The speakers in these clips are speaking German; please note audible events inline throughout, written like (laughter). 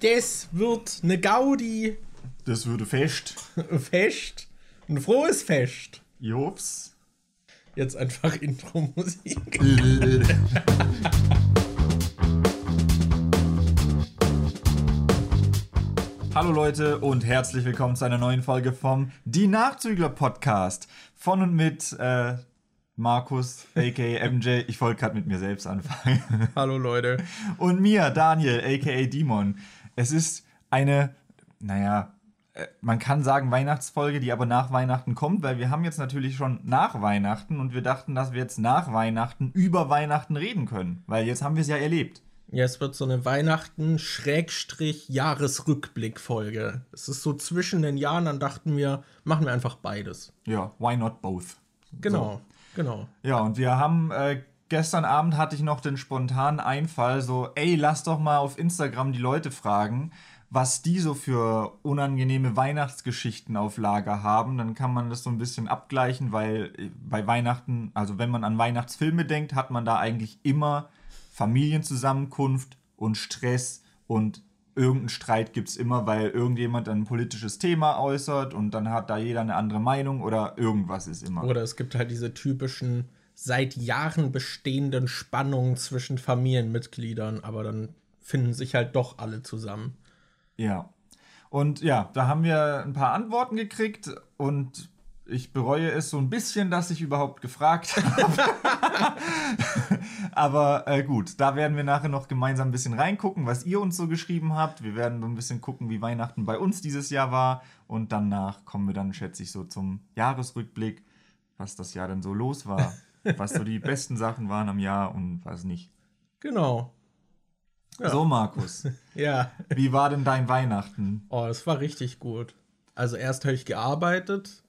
Das wird eine Gaudi. Das würde fest. Fest. Ein frohes Fest. Jops. Jetzt einfach (laughs) Intro-Musik. Hallo Leute und herzlich willkommen zu einer neuen Folge vom Die Nachzügler Podcast. Von und mit äh, Markus, aka (laughs) MJ. Ich wollte gerade mit mir selbst anfangen. Hallo Leute. Und mir, Daniel, aka Dimon. Es ist eine, naja, äh, man kann sagen Weihnachtsfolge, die aber nach Weihnachten kommt, weil wir haben jetzt natürlich schon nach Weihnachten und wir dachten, dass wir jetzt nach Weihnachten über Weihnachten reden können, weil jetzt haben wir es ja erlebt. Ja, es wird so eine Weihnachten-Jahresrückblick-Folge. Es ist so zwischen den Jahren, dann dachten wir, machen wir einfach beides. Ja, why not both? Genau, So. genau. Ja, und wir haben äh, gestern Abend hatte ich noch den spontanen Einfall, so, ey, lass doch mal auf Instagram die Leute fragen, was die so für unangenehme Weihnachtsgeschichten auf Lager haben. Dann kann man das so ein bisschen abgleichen, weil äh, bei Weihnachten, also wenn man an Weihnachtsfilme denkt, hat man da eigentlich immer Familienzusammenkunft und Stress und irgendeinen Streit gibt es immer, weil irgendjemand ein politisches Thema äußert und dann hat da jeder eine andere Meinung oder irgendwas ist immer. Oder es gibt halt diese typischen seit Jahren bestehenden Spannungen zwischen Familienmitgliedern, aber dann finden sich halt doch alle zusammen. Ja. Und ja, da haben wir ein paar Antworten gekriegt und ich bereue es so ein bisschen, dass ich überhaupt gefragt (laughs) habe. Aber äh, gut, da werden wir nachher noch gemeinsam ein bisschen reingucken, was ihr uns so geschrieben habt. Wir werden so ein bisschen gucken, wie Weihnachten bei uns dieses Jahr war. Und danach kommen wir dann, schätze ich, so zum Jahresrückblick, was das Jahr denn so los war. Was so die besten Sachen waren am Jahr und was nicht. Genau. Ja. So, Markus, (laughs) Ja. wie war denn dein Weihnachten? Oh, es war richtig gut. Also erst habe ich gearbeitet,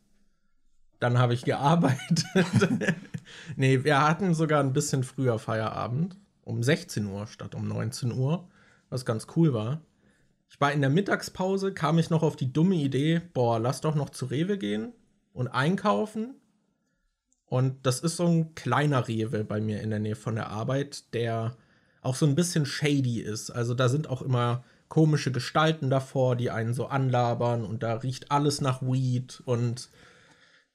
dann habe ich gearbeitet. (laughs) nee, wir hatten sogar ein bisschen früher Feierabend, um 16 Uhr statt um 19 Uhr, was ganz cool war. Ich war in der Mittagspause, kam ich noch auf die dumme Idee, boah, lass doch noch zu Rewe gehen und einkaufen. Und das ist so ein kleiner Rewe bei mir in der Nähe von der Arbeit, der auch so ein bisschen shady ist. Also da sind auch immer komische Gestalten davor, die einen so anlabern und da riecht alles nach Weed. Und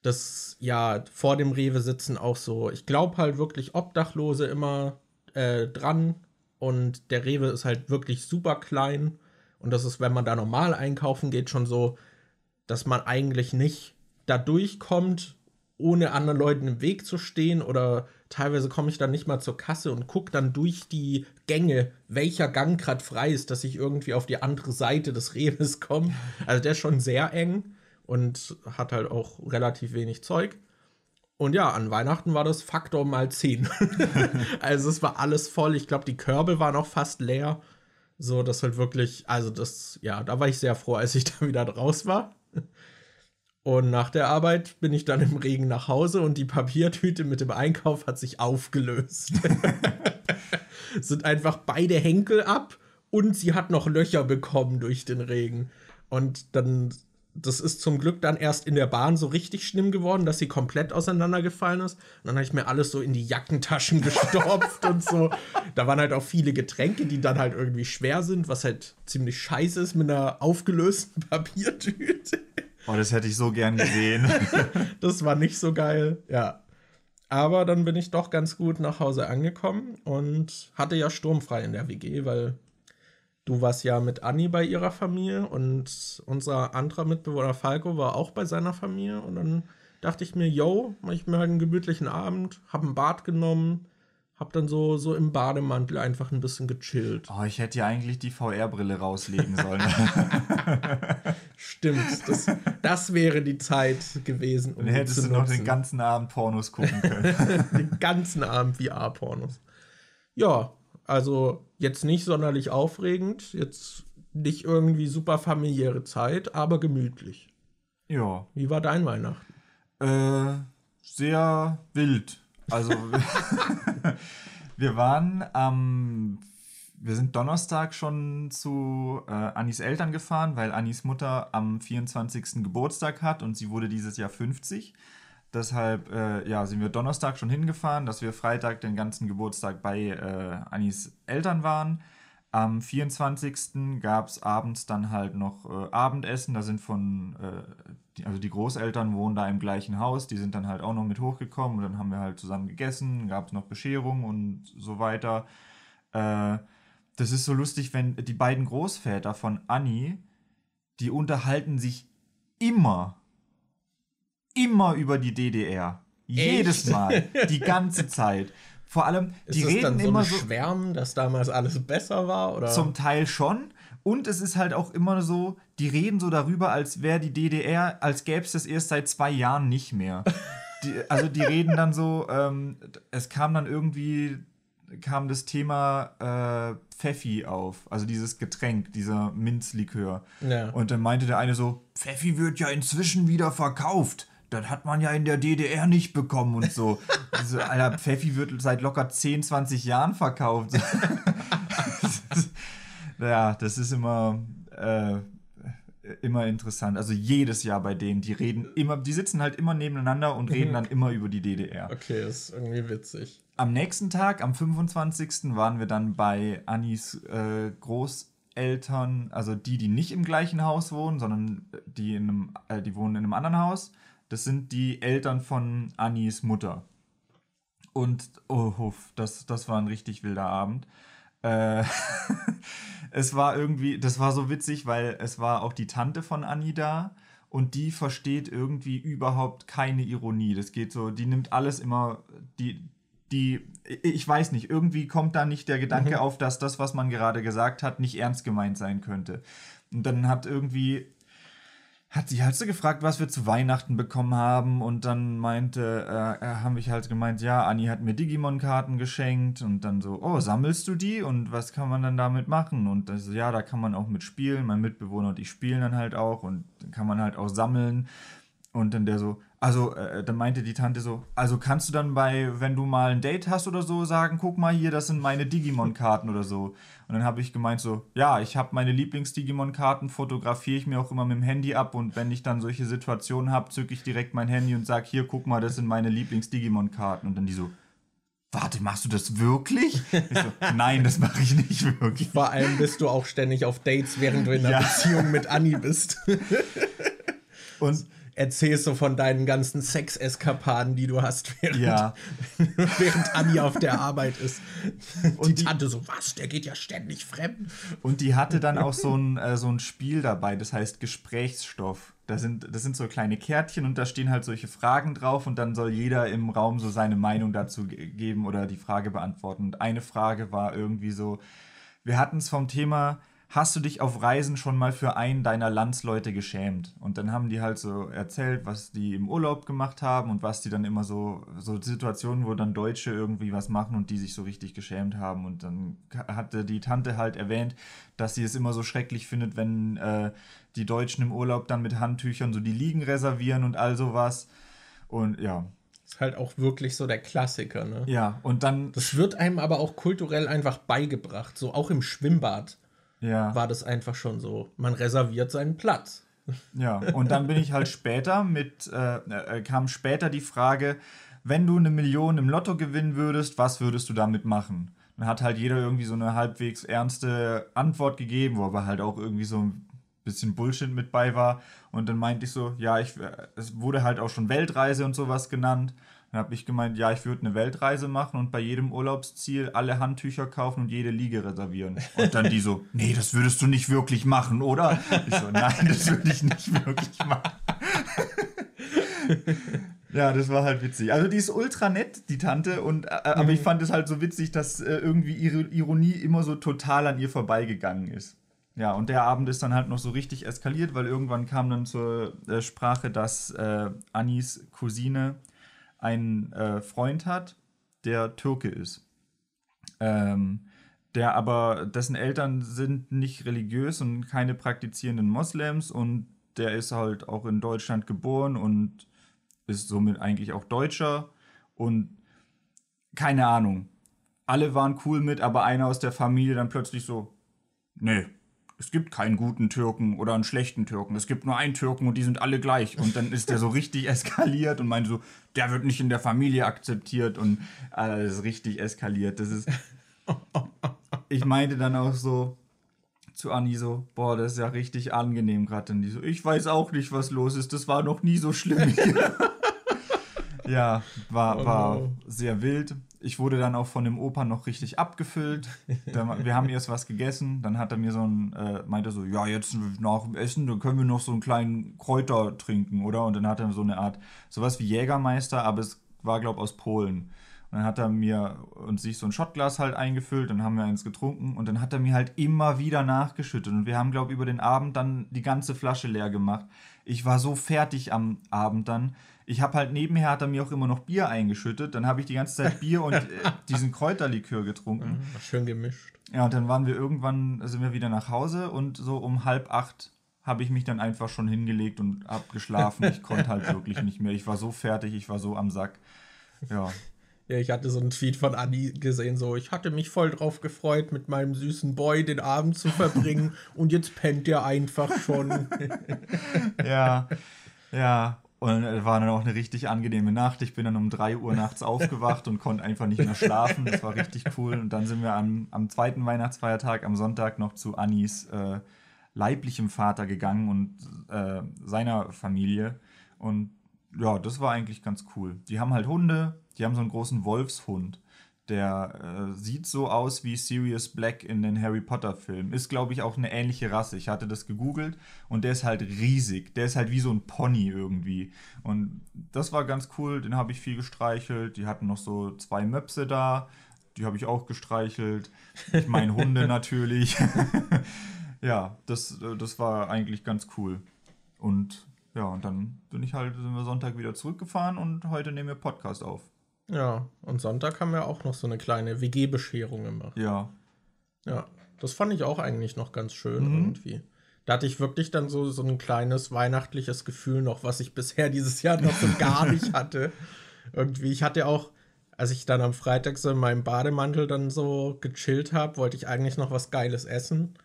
das, ja, vor dem Rewe sitzen auch so, ich glaube halt wirklich Obdachlose immer äh, dran. Und der Rewe ist halt wirklich super klein. Und das ist, wenn man da normal einkaufen geht, schon so, dass man eigentlich nicht da durchkommt, ohne anderen Leuten im Weg zu stehen oder teilweise komme ich dann nicht mal zur Kasse und gucke dann durch die Gänge, welcher Gang gerade frei ist, dass ich irgendwie auf die andere Seite des Rewes (laughs) komme. Also der ist schon sehr eng und hat halt auch relativ wenig Zeug. Und ja, an Weihnachten war das Faktor mal 10. (laughs) also es war alles voll. Ich glaube, die Körbe waren auch fast leer. So, das halt wirklich, also das, ja, da war ich sehr froh, als ich (laughs) da wieder raus war. Und nach der Arbeit bin ich dann im Regen nach Hause und die Papiertüte mit dem Einkauf hat sich aufgelöst. (laughs) Sind einfach beide Henkel ab und sie hat noch Löcher bekommen durch den Regen. Und dann, das ist zum Glück dann erst in der Bahn so richtig schlimm geworden, dass sie komplett auseinandergefallen ist. Und dann habe ich mir alles so in die Jackentaschen (laughs) gestopft und so. Da waren halt auch viele Getränke, die dann halt irgendwie schwer sind, was halt ziemlich scheiße ist mit einer aufgelösten (laughs) Papiertüte. Oh, das hätte ich so gern gesehen. (laughs) Das war nicht so geil, ja. Aber dann bin ich doch ganz gut nach Hause angekommen und hatte ja sturmfrei in der WG, weil du warst ja mit Anni bei ihrer Familie und unser anderer Mitbewohner Falco war auch bei seiner Familie. Und dann dachte ich mir, yo, mach ich mir halt einen gemütlichen Abend, hab ein Bad genommen, hab dann so, so im Bademantel einfach ein bisschen gechillt. Oh, ich hätte ja eigentlich die VR-Brille rauslegen sollen. (laughs) Stimmt, das, das wäre die Zeit gewesen, um Dann hättest du noch den ganzen Abend Pornos gucken können. (laughs) den ganzen Abend VR-Pornos. Ja, also jetzt nicht sonderlich aufregend, jetzt nicht irgendwie super familiäre Zeit, aber gemütlich. ja. Wie war dein Weihnachten? Äh, sehr wild. Also, (laughs) (laughs) wir waren am. wir sind Donnerstag schon zu äh, Annis Eltern gefahren, weil Annis Mutter am 24. Geburtstag hat und sie wurde dieses Jahr 50. Deshalb äh, ja, sind wir Donnerstag schon hingefahren, dass wir Freitag den ganzen Geburtstag bei äh, Annis Eltern waren. Am 24. gab es abends dann halt noch äh, Abendessen. Da sind von, äh, die, also die Großeltern wohnen da im gleichen Haus, die sind dann halt auch noch mit hochgekommen und dann haben wir halt zusammen gegessen, gab es noch Bescherung und so weiter. Äh, das ist so lustig, wenn die beiden Großväter von Annie, die unterhalten sich immer, immer über die DDR. Jedes Mal, die (laughs) ganze Zeit. Vor allem, Ist die es reden dann so immer ein so. Schwärmen, dass damals alles besser war? Oder? Zum Teil schon. Und es ist halt auch immer so, die reden so darüber, als wäre die DDR, als gäbe es das erst seit zwei Jahren nicht mehr. Die, also die reden dann so, ähm, es kam dann irgendwie, kam das Thema äh, Pfeffi auf, also dieses Getränk, dieser Minzlikör. Ja. Und dann meinte der eine so, Pfeffi wird ja inzwischen wieder verkauft. Das hat man ja in der DDR nicht bekommen und so. (laughs) Also, Alter, Pfeffi wird seit locker 10, 20 Jahren verkauft. (laughs) ja, das ist immer, äh, immer interessant. Also jedes Jahr bei denen, die reden immer, die sitzen halt immer nebeneinander und reden dann immer über die DDR. okay, ist irgendwie witzig. Am nächsten Tag, am 25. waren wir dann bei Annis äh, Großeltern, also die, die nicht im gleichen Haus wohnen, sondern die, in einem, äh, die wohnen in einem anderen Haus. Das sind die Eltern von Annis Mutter. Und, oh, das, das war ein richtig wilder Abend. Äh, (laughs) es war irgendwie, das war so witzig, weil es war auch die Tante von Anni da und die versteht irgendwie überhaupt keine Ironie. Das geht so, die nimmt alles immer, die, die, ich weiß nicht, irgendwie kommt da nicht der Gedanke auf, dass das, was man gerade gesagt hat, nicht ernst gemeint sein könnte. Und dann hat irgendwie, hat sie halt so gefragt, was wir zu Weihnachten bekommen haben? Und dann meinte, äh, äh, haben ich halt gemeint, ja, Anni hat mir Digimon-Karten geschenkt. Und dann so, oh, sammelst du die? Und was kann man dann damit machen? Und dann so, ja, da kann man auch mit spielen, mein Mitbewohner und ich spielen dann halt auch. Und dann kann man halt auch sammeln. Und dann der so, also, äh, dann meinte die Tante so, also kannst du dann bei, wenn du mal ein Date hast oder so, sagen, guck mal hier, das sind meine Digimon-Karten oder so. Und dann habe ich gemeint so, ja, ich habe meine Lieblings-Digimon-Karten, fotografiere ich mir auch immer mit dem Handy ab und wenn ich dann solche Situationen habe, zücke ich direkt mein Handy und sage, hier, guck mal, das sind meine Lieblings-Digimon-Karten. Und dann die so, warte, machst du das wirklich? Ich so, nein, das mache ich nicht wirklich. Vor allem bist du auch ständig auf Dates, während du in einer Ja. Beziehung mit Anni bist. Und Erzählst du von deinen ganzen Sexeskapaden, die du hast, (laughs) während, ja, (laughs) während Anni auf der Arbeit ist. (laughs) Und die die- Tante so, was, der geht ja ständig fremd. Und die hatte dann auch so ein, äh, so ein Spiel dabei, das heißt Gesprächsstoff. Da sind, das sind so kleine Kärtchen und da stehen halt solche Fragen drauf und dann soll jeder im Raum so seine Meinung dazu ge- geben oder die Frage beantworten. Und eine Frage war irgendwie so, wir hatten es vom Thema, hast du dich auf Reisen schon mal für einen deiner Landsleute geschämt? Und dann haben die halt so erzählt, was die im Urlaub gemacht haben und was die dann immer so, so Situationen, wo dann Deutsche irgendwie was machen und die sich so richtig geschämt haben. Und dann hatte die Tante halt erwähnt, dass sie es immer so schrecklich findet, wenn äh, die Deutschen im Urlaub dann mit Handtüchern so die Liegen reservieren und all sowas. Und ja, Ist halt auch wirklich so der Klassiker, ne? ja, und dann, Das wird einem aber auch kulturell einfach beigebracht. So auch im Schwimmbad ja. war das einfach schon so. Man reserviert seinen Platz. (laughs) Ja, und dann bin ich halt später mit, äh, äh, kam später die Frage, wenn du eine Million im Lotto gewinnen würdest, was würdest du damit machen? Dann hat halt jeder irgendwie so eine halbwegs ernste Antwort gegeben, wo aber halt auch irgendwie so ein bisschen Bullshit mit bei war. Und dann meinte ich so, ja, ich, äh, es wurde halt auch schon Weltreise und sowas genannt. Dann habe ich gemeint, ja, ich würde eine Weltreise machen und bei jedem Urlaubsziel alle Handtücher kaufen und jede Liege reservieren. Und dann die so, (laughs) nee, das würdest du nicht wirklich machen, oder? Ich so, nein, das würde ich nicht wirklich machen. (laughs) Ja, das war halt witzig. Also die ist ultra nett, die Tante, und, äh, aber ich fand es halt so witzig, dass äh, irgendwie ihre Ironie immer so total an ihr vorbeigegangen ist. Ja, und der Abend ist dann halt noch so richtig eskaliert, weil irgendwann kam dann zur äh, Sprache, dass äh, Annis Cousine einen äh, Freund hat, der Türke ist. Ähm, der aber, dessen Eltern sind nicht religiös und keine praktizierenden Moslems und der ist halt auch in Deutschland geboren und ist somit eigentlich auch Deutscher und keine Ahnung. Alle waren cool mit, aber einer aus der Familie dann plötzlich so, nee, es gibt keinen guten Türken oder einen schlechten Türken. Es gibt nur einen Türken und die sind alle gleich. Und dann ist der so (laughs) richtig eskaliert und meinte so, der wird nicht in der Familie akzeptiert und alles richtig eskaliert. Das ist. (laughs) ich meinte dann auch so zu Anni so, boah, das ist ja richtig angenehm gerade. Und die so, ich weiß auch nicht, was los ist. Das war noch nie so schlimm hier. (laughs) ja, war, Oh war no. sehr wild. Ich wurde dann auch von dem Opa noch richtig abgefüllt. Da- Wir haben erst was gegessen, dann hat er mir so ein, äh, meinte so, ja, jetzt nach dem Essen, dann können wir noch so einen kleinen Kräuter trinken, oder? Und dann hat er so eine Art, sowas wie Jägermeister, aber es war, glaube aus Polen. Und dann hat er mir und sich so ein Shotglas halt eingefüllt, dann haben wir eins getrunken und dann hat er mir halt immer wieder nachgeschüttet. Und wir haben, glaube ich, über den Abend dann die ganze Flasche leer gemacht. Ich war so fertig am Abend dann. Ich habe halt nebenher hat er mir auch immer noch Bier eingeschüttet. Dann habe ich die ganze Zeit Bier und äh, (laughs) diesen Kräuterlikör getrunken. Schön gemischt. Ja, und dann waren wir irgendwann, sind wir wieder nach Hause und so um halb acht habe ich mich dann einfach schon hingelegt und hab geschlafen. Ich konnte halt wirklich nicht mehr. Ich war so fertig, ich war so am Sack. Ja. (laughs) Ja, ich hatte so einen Tweet von Anni gesehen, so, ich hatte mich voll drauf gefreut, mit meinem süßen Boy den Abend zu verbringen (laughs) und jetzt pennt er einfach schon. Ja, ja. Und es war dann auch eine richtig angenehme Nacht. Ich bin dann um 3 Uhr nachts (laughs) aufgewacht und konnte einfach nicht mehr schlafen. Das war richtig cool. Und dann sind wir am, am zweiten Weihnachtsfeiertag, am Sonntag, noch zu Annis äh, leiblichem Vater gegangen und äh, seiner Familie. Und ja, das war eigentlich ganz cool. Die haben halt Hunde, die haben so einen großen Wolfshund. Der äh, sieht so aus wie Sirius Black in den Harry Potter Filmen. Ist, glaube ich, auch eine ähnliche Rasse. Ich hatte das gegoogelt und der ist halt riesig. Der ist halt wie so ein Pony irgendwie. Und das war ganz cool. Den habe ich viel gestreichelt. Die hatten noch so zwei Möpse da. Die habe ich auch gestreichelt. Ich meine (laughs) Hunde natürlich. (laughs) ja, das, äh, das war eigentlich ganz cool. Und ja, und dann bin ich halt, sind wir Sonntag wieder zurückgefahren und heute nehmen wir Podcast auf. Ja, und Sonntag haben wir auch noch so eine kleine WG-Bescherung gemacht. Ja. Ja, das fand ich auch eigentlich noch ganz schön Mhm. irgendwie. Da hatte ich wirklich dann so, so ein kleines weihnachtliches Gefühl noch, was ich bisher (laughs) dieses Jahr noch so gar nicht hatte. Irgendwie, ich hatte auch, als ich dann am Freitag so in meinem Bademantel dann so gechillt habe, wollte ich eigentlich noch was Geiles essen.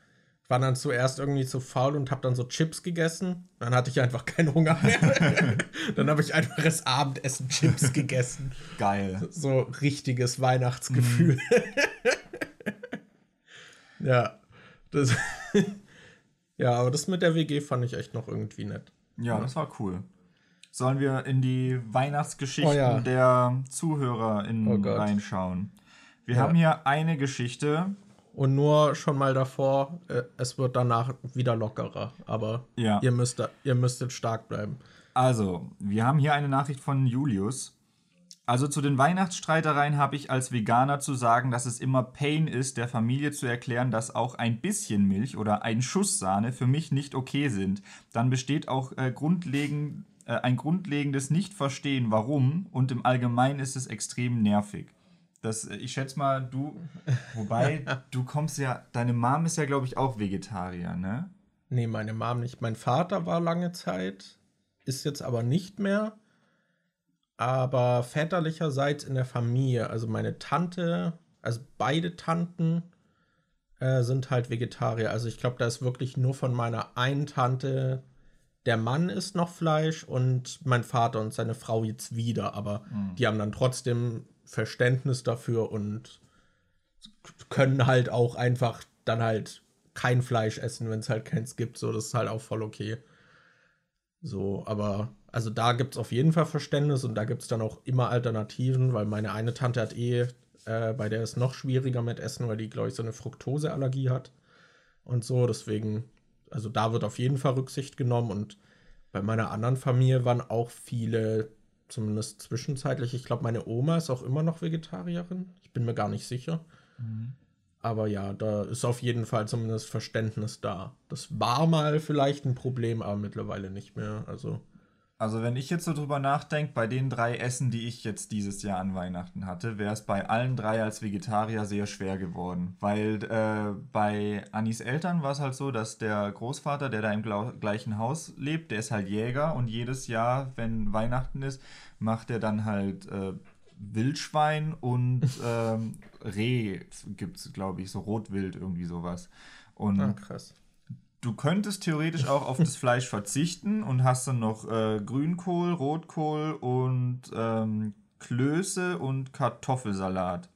War dann zuerst irgendwie zu faul und habe dann so Chips gegessen. Dann hatte ich einfach keinen Hunger mehr. (laughs) dann habe ich einfach das Abendessen Chips gegessen. Geil. So richtiges Weihnachtsgefühl. ja, das. (laughs) ja, aber das mit der WG fand ich echt noch irgendwie nett. Ja, das war cool. Sollen wir in die Weihnachtsgeschichten Oh ja. der ZuhörerInnen Oh reinschauen? Wir Ja. haben hier eine Geschichte. Und nur schon mal davor, äh, es wird danach wieder lockerer. Aber Ja. ihr, müsst, da- ihr müsstet stark bleiben. Also, wir haben hier eine Nachricht von Julius. Also zu den Weihnachtsstreitereien habe ich als Veganer zu sagen, dass es immer Pain ist, der Familie zu erklären, dass auch ein bisschen Milch oder ein Schuss Sahne für mich nicht okay sind. Dann besteht auch äh, grundlegend, äh, ein grundlegendes Nicht-Verstehen, warum und im Allgemeinen ist es extrem nervig. Das, äh, ich schätze mal, du, (laughs) wobei du kommst ja, deine Mom ist ja, glaube ich, auch Vegetarier, ne? Nee, meine Mom nicht. Mein Vater war lange Zeit, ist jetzt aber nicht mehr. Aber väterlicherseits in der Familie, also meine Tante, also beide Tanten äh, sind halt Vegetarier. Also ich glaube, da ist wirklich nur von meiner einen Tante, der Mann isst noch Fleisch und mein Vater und seine Frau jetzt wieder. Aber die haben dann trotzdem Verständnis dafür und können halt auch einfach dann halt kein Fleisch essen, wenn es halt keins gibt. So, das ist halt auch voll okay. So, aber also da gibt es auf jeden Fall Verständnis und da gibt es dann auch immer Alternativen, weil meine eine Tante hat eh, äh, bei der ist noch schwieriger mit Essen, weil die, glaube ich, so eine Fructoseallergie hat und so. Deswegen, also da wird auf jeden Fall Rücksicht genommen und bei meiner anderen Familie waren auch viele, zumindest zwischenzeitlich, ich glaube, meine Oma ist auch immer noch Vegetarierin. Ich bin mir gar nicht sicher. Aber ja, da ist auf jeden Fall zumindest Verständnis da. Das war mal vielleicht ein Problem, aber mittlerweile nicht mehr. Also, Also wenn ich jetzt so drüber nachdenke, bei den drei Essen, die ich jetzt dieses Jahr an Weihnachten hatte, wäre es bei allen drei als Vegetarier sehr schwer geworden. Weil äh, bei Annis Eltern war es halt so, dass der Großvater, der da im gleichen Haus lebt, der ist halt Jäger und jedes Jahr, wenn Weihnachten ist, macht er dann halt äh, Wildschwein und (laughs) ähm, Reh gibt es, glaube ich, so Rotwild, irgendwie sowas. Und ah, krass. Du könntest theoretisch auch auf das Fleisch (laughs) verzichten und hast dann noch äh, Grünkohl, Rotkohl und ähm, Klöße und Kartoffelsalat.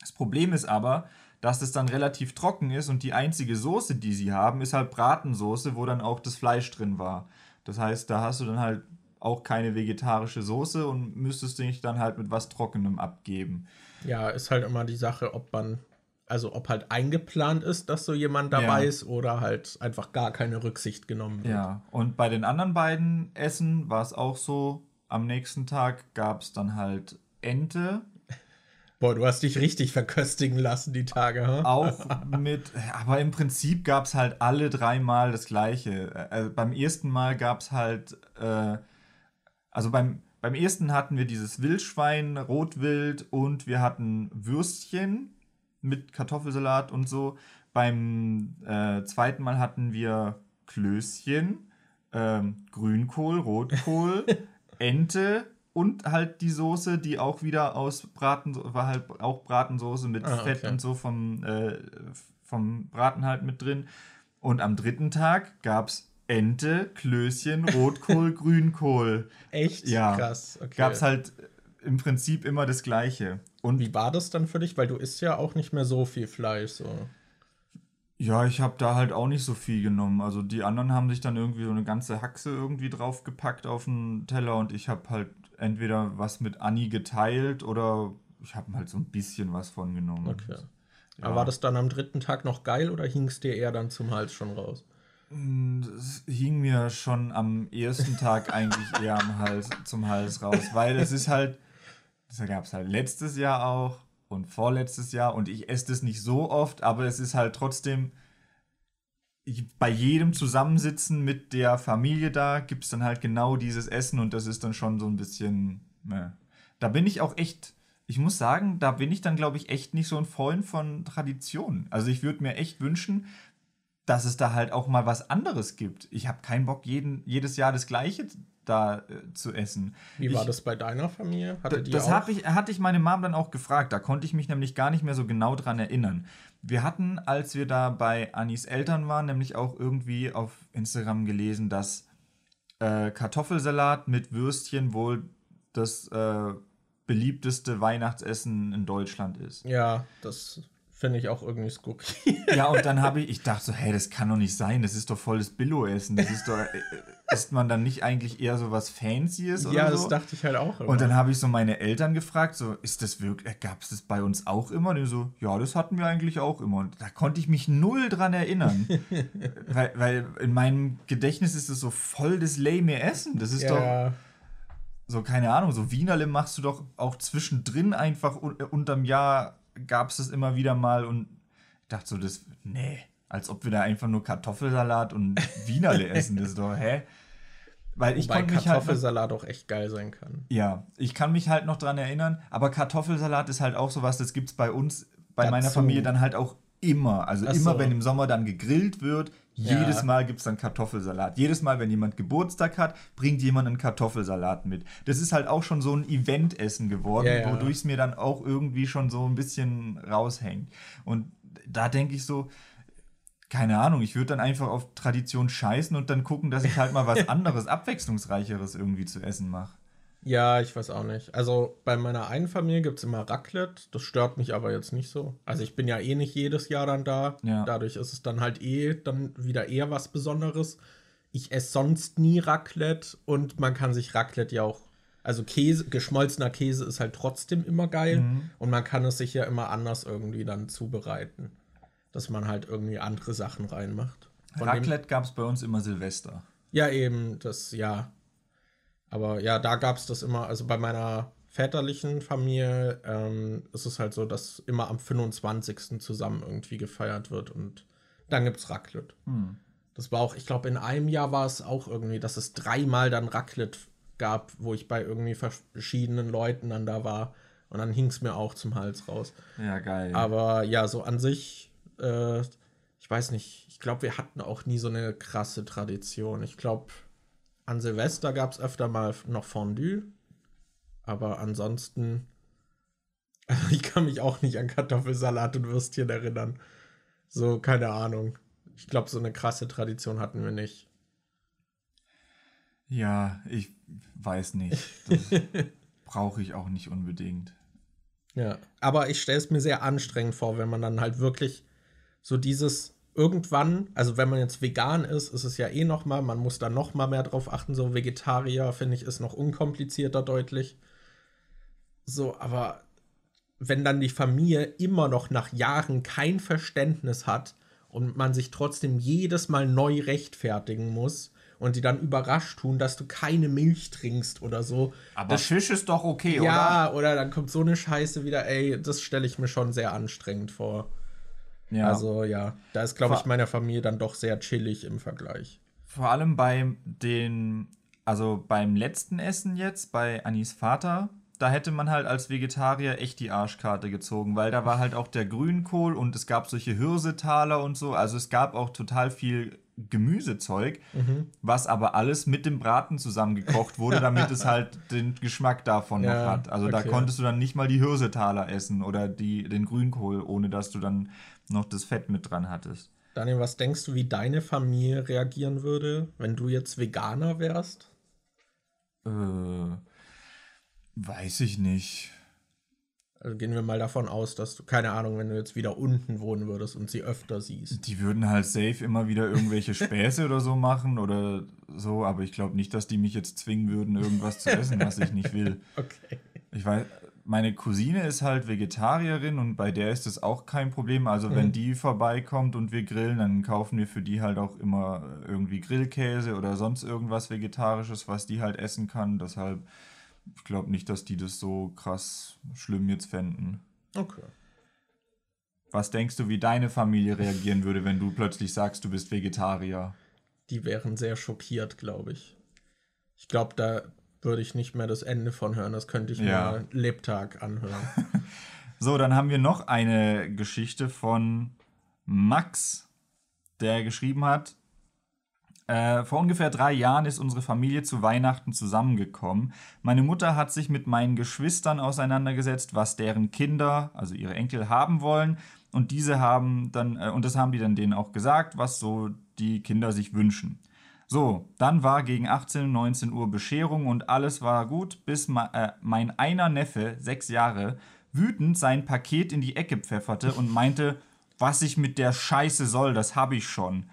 Das Problem ist aber, dass es dann relativ trocken ist und die einzige Soße, die sie haben, ist halt Bratensoße, wo dann auch das Fleisch drin war. Das heißt, da hast du dann halt auch keine vegetarische Soße und müsstest dich dann halt mit was Trockenem abgeben. Ja, ist halt immer die Sache, ob man, also ob halt eingeplant ist, dass so jemand dabei Ja. ist oder halt einfach gar keine Rücksicht genommen wird. Ja, und bei den anderen beiden Essen war es auch so, am nächsten Tag gab es dann halt Ente, (laughs) Boah, du hast dich richtig verköstigen lassen die Tage, ha? auch (laughs) mit, aber im Prinzip gab es halt alle dreimal das gleiche. Äh, beim ersten Mal gab es halt, äh, also beim, beim ersten hatten wir dieses Wildschwein, Rotwild und wir hatten Würstchen mit Kartoffelsalat und so. Beim äh, zweiten Mal hatten wir Klößchen, ähm, Grünkohl, Rotkohl, (laughs) Ente und halt die Soße, die auch wieder aus Braten, war halt auch Bratensoße mit Ah, Fett okay. und so vom, äh, vom Braten halt mit drin. Und am dritten Tag gab es Ente, Klößchen, Rotkohl, (laughs) Grünkohl. Echt? Ja. Krass. Okay. Gab es halt im Prinzip immer das Gleiche. Und Wie war das dann für dich? Weil du isst ja auch nicht mehr so viel Fleisch. So. Ja, ich habe da halt auch nicht so viel genommen. Also die anderen haben sich dann irgendwie so eine ganze Haxe irgendwie draufgepackt auf den Teller und ich habe halt entweder was mit Anni geteilt oder ich habe halt so ein bisschen was von genommen. Okay. Ja. Aber war das dann am dritten Tag noch geil oder hing es dir eher dann zum Hals schon raus? Es hing mir schon am ersten Tag eigentlich eher am Hals, zum Hals raus, weil es ist halt, das gab es halt letztes Jahr auch und vorletztes Jahr und ich esse das nicht so oft, aber es ist halt trotzdem, ich, bei jedem Zusammensitzen mit der Familie da gibt es dann halt genau dieses Essen und das ist dann schon so ein bisschen, ne. da bin ich auch echt, ich muss sagen, da bin ich dann glaube ich echt nicht so ein Freund von Tradition. Also ich würde mir echt wünschen, dass es da halt auch mal was anderes gibt. Ich habe keinen Bock, jeden, jedes Jahr das Gleiche da äh, zu essen. Wie war ich, das bei deiner Familie? Hatte die das auch? ich, hatte ich meine Mom dann auch gefragt. Da konnte ich mich nämlich gar nicht mehr so genau dran erinnern. Wir hatten, als wir da bei Annis Eltern waren, nämlich auch irgendwie auf Instagram gelesen, dass äh, Kartoffelsalat mit Würstchen wohl das äh, beliebteste Weihnachtsessen in Deutschland ist. Ja, das finde ich auch irgendwie skurril. Ja, und dann habe ich, ich dachte so, hey, das kann doch nicht sein, das ist doch voll das Billo-Essen. Das ist doch, äh, isst man dann nicht eigentlich eher so was Fancyes oder ja, so? das dachte ich halt auch. Immer. Und dann habe ich so meine Eltern gefragt, so, ist das wirklich, gab es das bei uns auch immer? Und die so, ja, das hatten wir eigentlich auch immer. Und da konnte ich mich null dran erinnern. (laughs) weil, weil in meinem Gedächtnis ist es so voll das lame Essen. Das ist doch ja, so, keine Ahnung, so Wienerle machst du doch auch zwischendrin einfach un unterm Jahr gab es das immer wieder mal und ich dachte so, das, nee, als ob wir da einfach nur Kartoffelsalat und Wienerle (laughs) essen, das ist doch, hä? Weil ich wobei mich halt noch, Kartoffelsalat auch echt geil sein kann. ja, ich kann mich halt noch dran erinnern, aber Kartoffelsalat ist halt auch sowas, das gibt's bei uns, bei Dazu. meiner Familie dann halt auch immer. Also Ach immer, so. wenn im Sommer dann gegrillt wird, Ja. jedes Mal gibt es dann Kartoffelsalat. Jedes Mal, wenn jemand Geburtstag hat, bringt jemand einen Kartoffelsalat mit. Das ist halt auch schon so ein Eventessen geworden, Ja, ja. wodurch es mir dann auch irgendwie schon so ein bisschen raushängt. Und da denke ich so, keine Ahnung, ich würde dann einfach auf Tradition scheißen und dann gucken, dass ich halt mal was (laughs) anderes, abwechslungsreicheres irgendwie zu essen mache. Ja, ich weiß auch nicht. Also bei meiner einen Familie gibt es immer Raclette. Das stört mich aber jetzt nicht so. Also ich bin ja eh nicht jedes Jahr dann da. Ja. Dadurch ist es dann halt eh dann wieder eher was Besonderes. Ich esse sonst nie Raclette und man kann sich Raclette ja auch. Also Käse, geschmolzener Käse ist halt trotzdem immer geil Mhm. und man kann es sich ja immer anders irgendwie dann zubereiten. Dass man halt irgendwie andere Sachen reinmacht. Von Raclette gab es bei uns immer Silvester. ja, eben, das, ja. Aber ja, da gab es das immer, also bei meiner väterlichen Familie ähm, ist es halt so, dass immer am 25. zusammen irgendwie gefeiert wird und dann gibt es Raclette. Hm. Das war auch, ich glaube, in einem Jahr war es auch irgendwie, dass es dreimal dann Raclette gab, wo ich bei irgendwie verschiedenen Leuten dann da war und dann hing es mir auch zum Hals raus. Ja, geil. Aber ja, so an sich, äh, ich weiß nicht, ich glaube, wir hatten auch nie so eine krasse Tradition. Ich glaube, an Silvester gab es öfter mal noch Fondue, aber ansonsten, (laughs) ich kann mich auch nicht an Kartoffelsalat und Würstchen erinnern. So, keine Ahnung. Ich glaube, so eine krasse Tradition hatten wir nicht. Ja, ich weiß nicht. (laughs) Brauche ich auch nicht unbedingt. Ja, aber ich stelle es mir sehr anstrengend vor, wenn man dann halt wirklich so dieses irgendwann, also wenn man jetzt vegan ist, ist es ja eh noch mal, man muss da noch mal mehr drauf achten. So Vegetarier finde ich ist noch unkomplizierter deutlich. So, aber wenn dann die Familie immer noch nach Jahren kein Verständnis hat und man sich trotzdem jedes Mal neu rechtfertigen muss und die dann überrascht tun, dass du keine Milch trinkst oder so. Aber das, Fisch ist doch okay, ja, oder? Ja, oder dann kommt so eine Scheiße wieder, ey, das stelle ich mir schon sehr anstrengend vor. Ja. Also ja, da ist, glaube ich, meine Familie dann doch sehr chillig im Vergleich. Vor allem bei den, also beim letzten Essen jetzt, bei Anis Vater, da hätte man halt als Vegetarier echt die Arschkarte gezogen, weil da war halt auch der Grünkohl und es gab solche Hirsetaler und so. Also es gab auch total viel Gemüsezeug, mhm. was aber alles mit dem Braten zusammengekocht wurde, damit es halt (laughs) den Geschmack davon ja, noch hat. Also okay. da konntest du dann nicht mal die Hirsetaler essen oder die, den Grünkohl, ohne dass du dann noch das Fett mit dran hattest. Daniel, was denkst du, wie deine Familie reagieren würde, wenn du jetzt Veganer wärst? Äh, weiß ich nicht. Also gehen wir mal davon aus, dass du, keine Ahnung, wenn du jetzt wieder unten wohnen würdest und sie öfter siehst. Die würden halt safe immer wieder irgendwelche Späße oder so machen oder so, aber ich glaube nicht, dass die mich jetzt zwingen würden, irgendwas zu essen, was ich nicht will. (laughs) Okay. Ich weiß, meine Cousine ist halt Vegetarierin und bei der ist das auch kein Problem. Also, wenn mhm. die vorbeikommt und wir grillen, dann kaufen wir für die halt auch immer irgendwie Grillkäse oder sonst irgendwas Vegetarisches, was die halt essen kann. Deshalb, ich glaube nicht, dass die das so krass schlimm jetzt fänden. Okay. Was denkst du, wie deine Familie reagieren würde, wenn du plötzlich sagst, du bist Vegetarier? Die wären sehr schockiert, glaube ich. Ich glaube, da würde ich nicht mehr das Ende von hören. Das könnte ich ja. mir Lebtag anhören. (laughs) so, dann haben wir noch eine Geschichte von Max, der geschrieben hat, äh, vor ungefähr drei Jahren ist unsere Familie zu Weihnachten zusammengekommen. Meine Mutter hat sich mit meinen Geschwistern auseinandergesetzt, was deren Kinder, also ihre Enkel, haben wollen. Und diese haben dann, äh, und das haben die dann denen auch gesagt, was so die Kinder sich wünschen. So, dann war gegen 18, 19 Uhr Bescherung und alles war gut, bis äh, mein einer Neffe, sechs Jahre, wütend sein Paket in die Ecke pfefferte und meinte, was ich mit der Scheiße soll, das habe ich schon.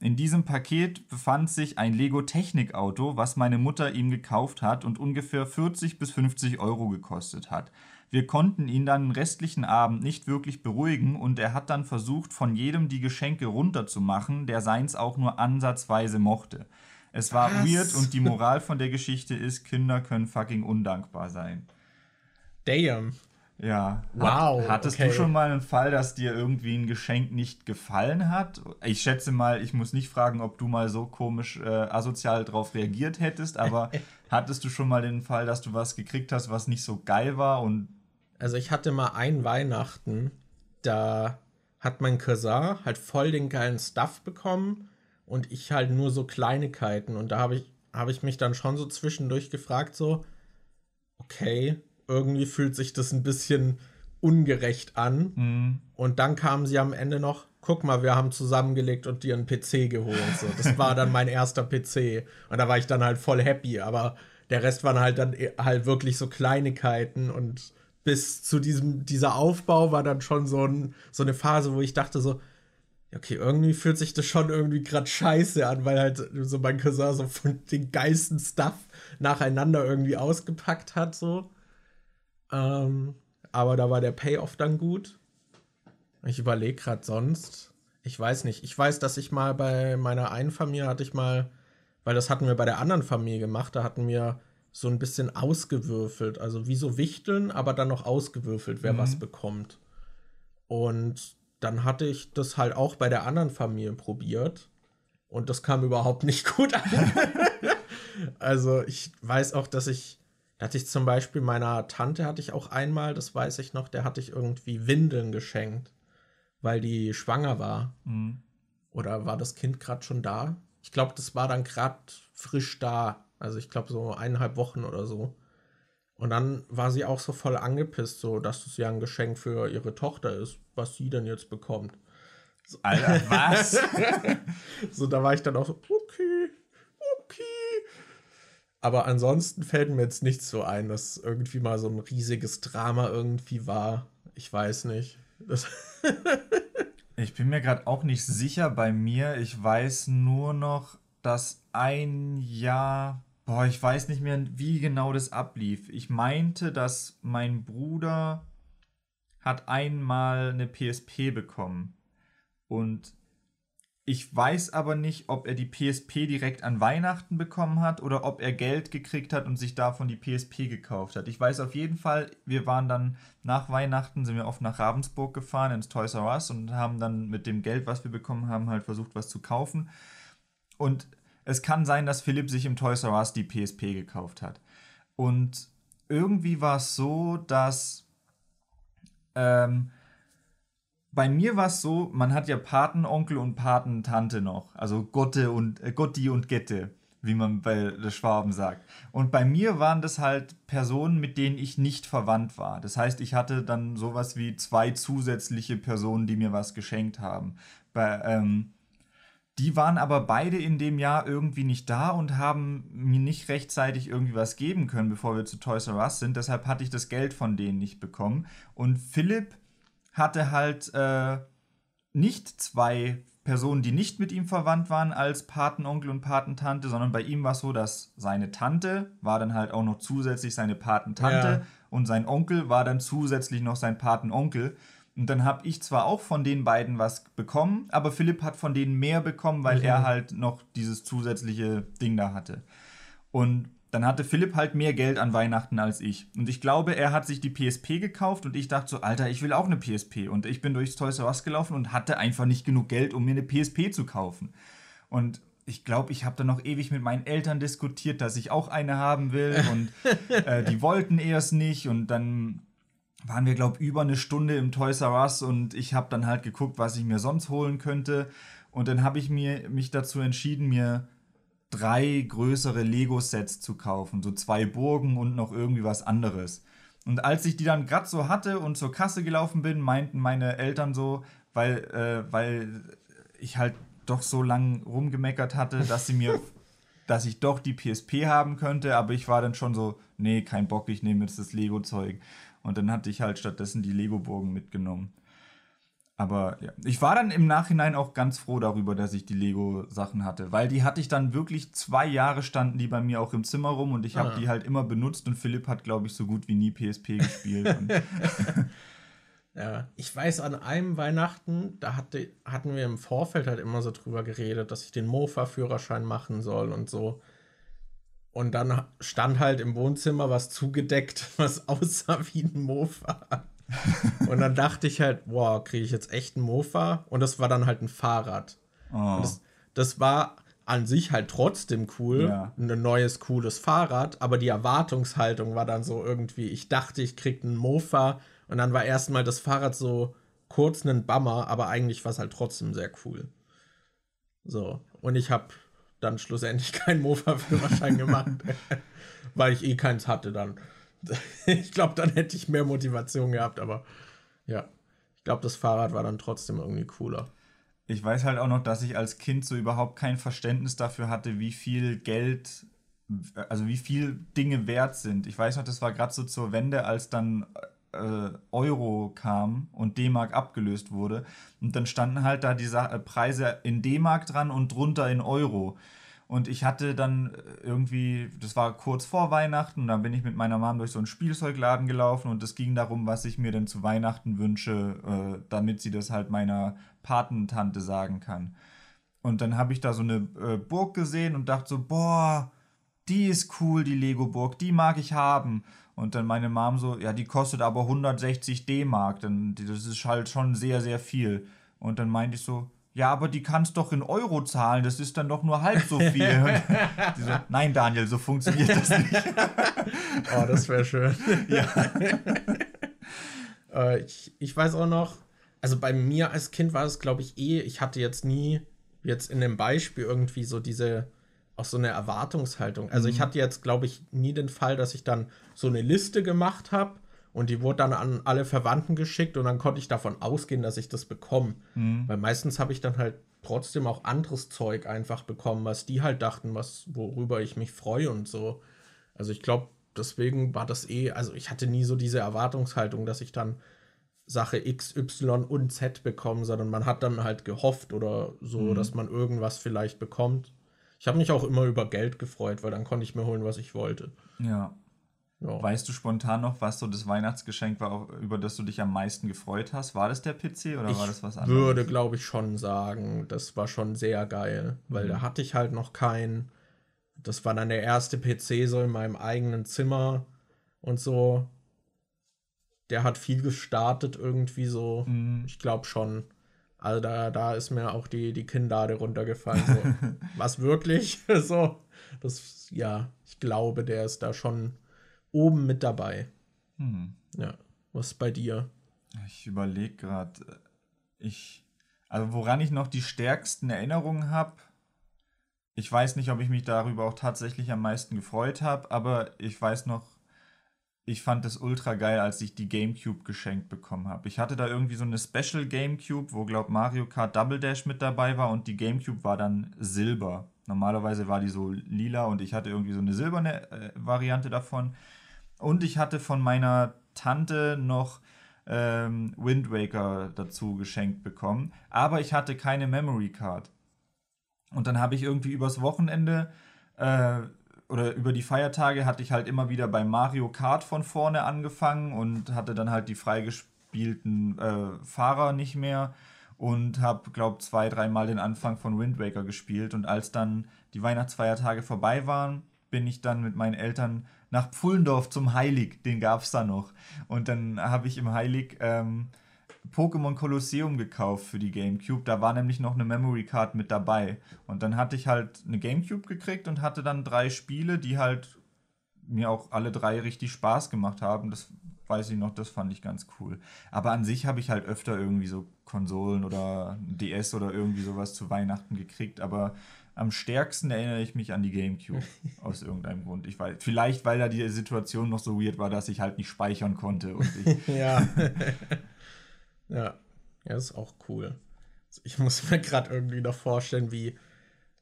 In diesem Paket befand sich ein Lego Technikauto, was meine Mutter ihm gekauft hat und ungefähr 40 bis 50 Euro gekostet hat. Wir konnten ihn dann den restlichen Abend nicht wirklich beruhigen und er hat dann versucht, von jedem die Geschenke runterzumachen, der seins auch nur ansatzweise mochte. Es war Was? weird und die Moral von der Geschichte ist, Kinder können fucking undankbar sein. Damn. Ja. Wow. Hat, hattest okay. du schon mal einen Fall, dass dir irgendwie ein Geschenk nicht gefallen hat? Ich schätze mal, ich muss nicht fragen, ob du mal so komisch äh, asozial drauf reagiert hättest, aber (laughs) hattest du schon mal den Fall, dass du was gekriegt hast, was nicht so geil war und also ich hatte mal ein Weihnachten, da hat mein Cousin halt voll den geilen Stuff bekommen und ich halt nur so Kleinigkeiten. Und da habe ich, hab ich mich dann schon so zwischendurch gefragt, so, okay, irgendwie fühlt sich das ein bisschen ungerecht an. Mhm. Und dann kamen sie am Ende noch, guck mal, wir haben zusammengelegt und dir einen PC geholt. So, das war dann mein erster PC. Und da war ich dann halt voll happy. Aber der Rest waren halt dann halt wirklich so Kleinigkeiten und bis zu diesem, dieser Aufbau war dann schon so, ein, so eine Phase, wo ich dachte so, okay, irgendwie fühlt sich das schon irgendwie gerade scheiße an, weil halt so mein Cousin so von den geilsten Stuff nacheinander irgendwie ausgepackt hat, so. Ähm, aber da war der Payoff dann gut. Ich überlege gerade sonst. Ich weiß nicht. Ich weiß, dass ich mal bei meiner einen Familie hatte ich mal, weil das hatten wir bei der anderen Familie gemacht, da hatten wir so ein bisschen ausgewürfelt. Also wie so Wichteln, aber dann noch ausgewürfelt, wer mhm. was bekommt. Und dann hatte ich das halt auch bei der anderen Familie probiert. Und das kam überhaupt nicht (laughs) gut an. also ich weiß auch, dass ich, da hatte ich zum Beispiel meiner Tante hatte ich auch einmal, das weiß ich noch, der hatte ich irgendwie Windeln geschenkt, weil die schwanger war. Mhm. Oder war das Kind gerade schon da? Ich glaube, das war dann gerade frisch da. Also ich glaube so eineinhalb Wochen oder so. Und dann war sie auch so voll angepisst, so dass das ja ein Geschenk für ihre Tochter ist, was sie denn jetzt bekommt. So. (laughs) Alter, was? (laughs) so, da war ich dann auch so, okay, okay. Aber ansonsten fällt mir jetzt nichts so ein, dass irgendwie mal so ein riesiges Drama irgendwie war. Ich weiß nicht. (laughs) ich bin mir gerade auch nicht sicher bei mir. Ich weiß nur noch, dass ein Jahr, boah, ich weiß nicht mehr, wie genau das ablief. Ich meinte, dass mein Bruder hat einmal eine PSP bekommen. Und ich weiß aber nicht, ob er die PSP direkt an Weihnachten bekommen hat oder ob er Geld gekriegt hat und sich davon die PSP gekauft hat. Ich weiß auf jeden Fall, wir waren dann nach Weihnachten, sind wir oft nach Ravensburg gefahren ins Toys R Us und haben dann mit dem Geld, was wir bekommen haben, halt versucht, was zu kaufen. Und es kann sein, dass Philipp sich im Toys R Us die PSP gekauft hat. Und irgendwie war es so, dass ähm, bei mir war es so, man hat ja Patenonkel und Patentante noch. Also Gotte und äh, Gotti und Gette, wie man bei der Schwaben sagt. Und bei mir waren das halt Personen, mit denen ich nicht verwandt war. Das heißt, ich hatte dann sowas wie zwei zusätzliche Personen, die mir was geschenkt haben. Bei, ähm, die waren aber beide in dem Jahr irgendwie nicht da und haben mir nicht rechtzeitig irgendwie was geben können, bevor wir zu Toys R Us sind. Deshalb hatte ich das Geld von denen nicht bekommen. Und Philipp hatte halt äh, nicht zwei Personen, die nicht mit ihm verwandt waren, als Patenonkel und Patentante, sondern bei ihm war es so, dass seine Tante war dann halt auch noch zusätzlich seine Patentante ja. und sein Onkel war dann zusätzlich noch sein Patenonkel. Und dann habe ich zwar auch von den beiden was bekommen, aber Philipp hat von denen mehr bekommen, weil mhm. er halt noch dieses zusätzliche Ding da hatte. Und dann hatte Philipp halt mehr Geld an Weihnachten als ich. Und ich glaube, er hat sich die PSP gekauft und ich dachte so, Alter, ich will auch eine PSP. Und ich bin durchs Toys R Us gelaufen und hatte einfach nicht genug Geld, um mir eine PSP zu kaufen. Und ich glaube, ich habe dann noch ewig mit meinen Eltern diskutiert, dass ich auch eine haben will. Und äh, die wollten erst nicht. Und dann waren wir, glaube ich, über eine Stunde im Toys R Us und ich habe dann halt geguckt, was ich mir sonst holen könnte. Und dann habe ich mir, mich dazu entschieden, mir drei größere Lego-Sets zu kaufen. So zwei Burgen und noch irgendwie was anderes. Und als ich die dann gerade so hatte und zur Kasse gelaufen bin, meinten meine Eltern so, weil, äh, weil ich halt doch so lang rumgemeckert hatte, dass sie mir, (laughs) dass ich doch die PSP haben könnte, aber ich war dann schon so, nee, kein Bock, ich nehme jetzt das Lego-Zeug. Und dann hatte ich halt stattdessen die Lego-Burgen mitgenommen. Aber ja, ich war dann im Nachhinein auch ganz froh darüber, dass ich die Lego-Sachen hatte, weil die hatte ich dann wirklich zwei Jahre standen die bei mir auch im Zimmer rum und ich habe ah. die halt immer benutzt und Philipp hat, glaube ich, so gut wie nie PSP gespielt. (laughs) (laughs) ja, ich weiß, an einem Weihnachten, da hatte, hatten wir im Vorfeld halt immer so drüber geredet, dass ich den Mofa-Führerschein machen soll und so. Und dann stand halt im Wohnzimmer was zugedeckt, (laughs) was aussah wie ein Mofa und dann dachte ich halt, wow, kriege ich jetzt echt ein Mofa? Und das war dann halt ein Fahrrad. Oh. Das, das, war an sich halt trotzdem cool, ja. ein neues, cooles Fahrrad, aber die Erwartungshaltung war dann so irgendwie, ich dachte, ich krieg ein Mofa und dann war erstmal das Fahrrad so kurz ein Bummer, aber eigentlich war es halt trotzdem sehr cool. So, und ich habe dann schlussendlich (laughs) keinen Mofa-Führerschein gemacht, (laughs) weil ich eh keins hatte dann. (laughs) ich glaube, dann hätte ich mehr Motivation gehabt, aber ja, ich glaube, das Fahrrad war dann trotzdem irgendwie cooler. Ich weiß halt auch noch, dass ich als Kind so überhaupt kein Verständnis dafür hatte, wie viel Geld, also wie viel Dinge wert sind. Ich weiß noch, das war gerade so zur Wende, als dann äh, Euro kam und D-Mark abgelöst wurde. Und dann standen halt da die Preise in D-Mark dran und drunter in Euro. Und ich hatte dann äh, irgendwie, das war kurz vor Weihnachten, dann bin ich mit meiner Mom durch so einen Spielzeugladen gelaufen und es ging darum, was ich mir denn zu Weihnachten wünsche, äh, damit sie das halt meiner Patentante sagen kann. Und dann habe ich da so eine äh, Burg gesehen und dachte so, boah, die ist cool, die Lego-Burg, die mag ich haben. Und dann meine Mom so, ja, die kostet aber 160 D-Mark, das ist halt schon sehr, sehr viel. Und dann meinte ich so, ja, aber die kannst doch in Euro zahlen, das ist dann doch nur halb so viel. (laughs) so, Nein, Daniel, so funktioniert das nicht. (laughs) oh, das wäre schön. (laughs) Ja. äh, ich, ich weiß auch noch, also bei mir als Kind war es, glaube ich, eh, ich hatte jetzt nie, jetzt in dem Beispiel irgendwie so diese, auch so eine Erwartungshaltung. Also mhm. ich hatte jetzt, glaube ich, nie den Fall, dass ich dann so eine Liste gemacht habe Und die wurde dann an alle Verwandten geschickt und dann konnte ich davon ausgehen, dass ich das bekomme. Mhm. Weil meistens habe ich dann halt trotzdem auch anderes Zeug einfach bekommen, was die halt dachten, was, worüber ich mich freue und so. Also ich glaube, deswegen war das eh, also ich hatte nie so diese Erwartungshaltung, dass ich dann Sache X, Y und Z bekomme, sondern man hat dann halt gehofft oder so, mhm. dass man irgendwas vielleicht bekommt. Ich habe mich auch immer über Geld gefreut, weil dann konnte ich mir holen, was ich wollte. Ja. ja. Weißt du spontan noch, was so das Weihnachtsgeschenk war, über das du dich am meisten gefreut hast? War das der PC oder ich war das was anderes? Ich würde, glaube ich, schon sagen, das war schon sehr geil, weil mhm. da hatte ich halt noch keinen. Das war dann der erste PC so in meinem eigenen Zimmer und so der hat viel gestartet irgendwie so. Mhm. Ich glaube schon. Also da, da ist mir auch die, die Kinnlade runtergefallen. So. (laughs) Was wirklich? (laughs) so. Das, ja, ich glaube, der ist da schon oben mit dabei. Mhm. Ja. Was ist bei dir? Ich überlege gerade. Ich. Also woran ich noch die stärksten Erinnerungen habe, ich weiß nicht, ob ich mich darüber auch tatsächlich am meisten gefreut habe, aber ich weiß noch, ich fand es ultra geil, als ich die GameCube geschenkt bekommen habe. Ich hatte da irgendwie so eine Special GameCube, wo, glaub Mario Kart Double Dash mit dabei war und die GameCube war dann silber. Normalerweise war die so lila und ich hatte irgendwie so eine silberne äh, Variante davon. Und ich hatte von meiner Tante noch ähm, Wind Waker dazu geschenkt bekommen. Aber ich hatte keine Memory Card. Und dann habe ich irgendwie übers Wochenende äh, oder über die Feiertage hatte ich halt immer wieder bei Mario Kart von vorne angefangen und hatte dann halt die freigespielten äh, Fahrer nicht mehr und habe, glaube zwei, dreimal den Anfang von Wind Waker gespielt. Und als dann die Weihnachtsfeiertage vorbei waren, bin ich dann mit meinen Eltern nach Pfullendorf zum Heilig, den gab es da noch. Und dann habe ich im Heilig ähm, Pokémon Colosseum gekauft für die GameCube. Da war nämlich noch eine Memory Card mit dabei. Und dann hatte ich halt eine GameCube gekriegt und hatte dann drei Spiele, die halt mir auch alle drei richtig Spaß gemacht haben. Das weiß ich noch, das fand ich ganz cool. Aber an sich habe ich halt öfter irgendwie so Konsolen oder DS oder irgendwie sowas zu Weihnachten gekriegt. Aber am stärksten erinnere ich mich an die GameCube (laughs) aus irgendeinem Grund. Ich weiß, vielleicht weil da die Situation noch so weird war, dass ich halt nicht speichern konnte. Und ich (laughs) ja. Ja, ja, das ist auch cool. Ich muss mir (laughs) gerade irgendwie noch vorstellen, wie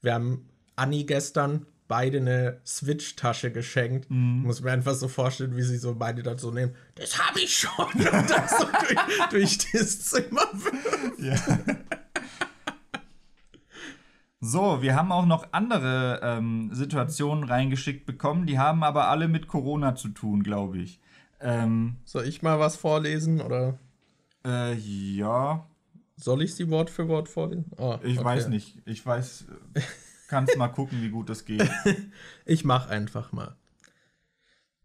wir haben Anni gestern beide eine Switch-Tasche geschenkt. Mhm. Muss mir einfach so vorstellen, wie sie so beide dann so nehmen. Das habe ich schon. (laughs) Und das so durch, durch das Zimmer. Ja. So, wir haben auch noch andere ähm, Situationen reingeschickt bekommen, die haben aber alle mit Corona zu tun, glaube ich. Ähm, Soll ich mal was vorlesen oder? Äh, ja. Soll ich sie Wort für Wort vorlesen? Oh, ich okay. weiß nicht. Ich weiß. (laughs) Kannst mal gucken, wie gut das geht. (laughs) ich mach einfach mal.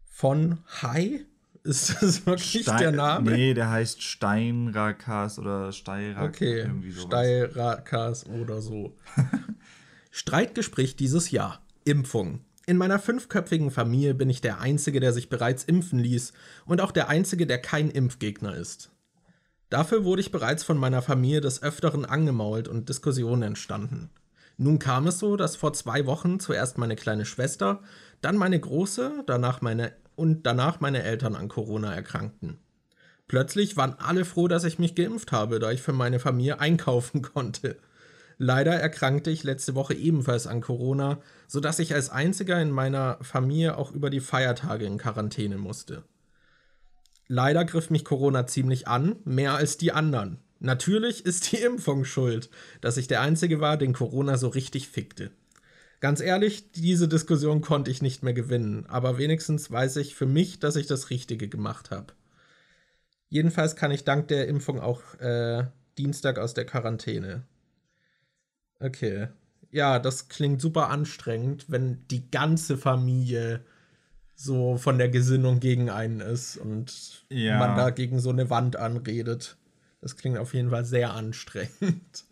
Von Hai? Ist das wirklich Stein, der Name? Nee, der heißt Steinrakas oder Steirakas. Okay, irgendwie sowas. Steirakas oder so. (laughs) Streitgespräch dieses Jahr. Impfung. In meiner fünfköpfigen Familie bin ich der Einzige, der sich bereits impfen ließ und auch der Einzige, der kein Impfgegner ist. Dafür wurde ich bereits von meiner Familie des Öfteren angemault und Diskussionen entstanden. Nun kam es so, dass vor zwei Wochen zuerst meine kleine Schwester, dann meine große, danach meine und danach meine Eltern an Corona erkrankten. Plötzlich waren alle froh, dass ich mich geimpft habe, da ich für meine Familie einkaufen (laughs) konnte. Leider erkrankte ich letzte Woche ebenfalls an Corona, sodass ich als einziger in meiner Familie auch über die Feiertage in Quarantäne musste. Leider griff mich Corona ziemlich an, mehr als die anderen. Natürlich ist die (laughs) Impfung schuld, dass ich der Einzige war, den Corona so richtig fickte. Ganz ehrlich, diese Diskussion konnte ich nicht mehr gewinnen, aber wenigstens weiß ich für mich, dass ich das Richtige gemacht habe. Jedenfalls kann ich dank der Impfung auch äh, Dienstag aus der Quarantäne. Okay. Ja, das klingt super anstrengend, wenn die ganze Familie so von der Gesinnung gegen einen ist und ja. man da gegen so eine Wand anredet. Das klingt auf jeden Fall sehr anstrengend.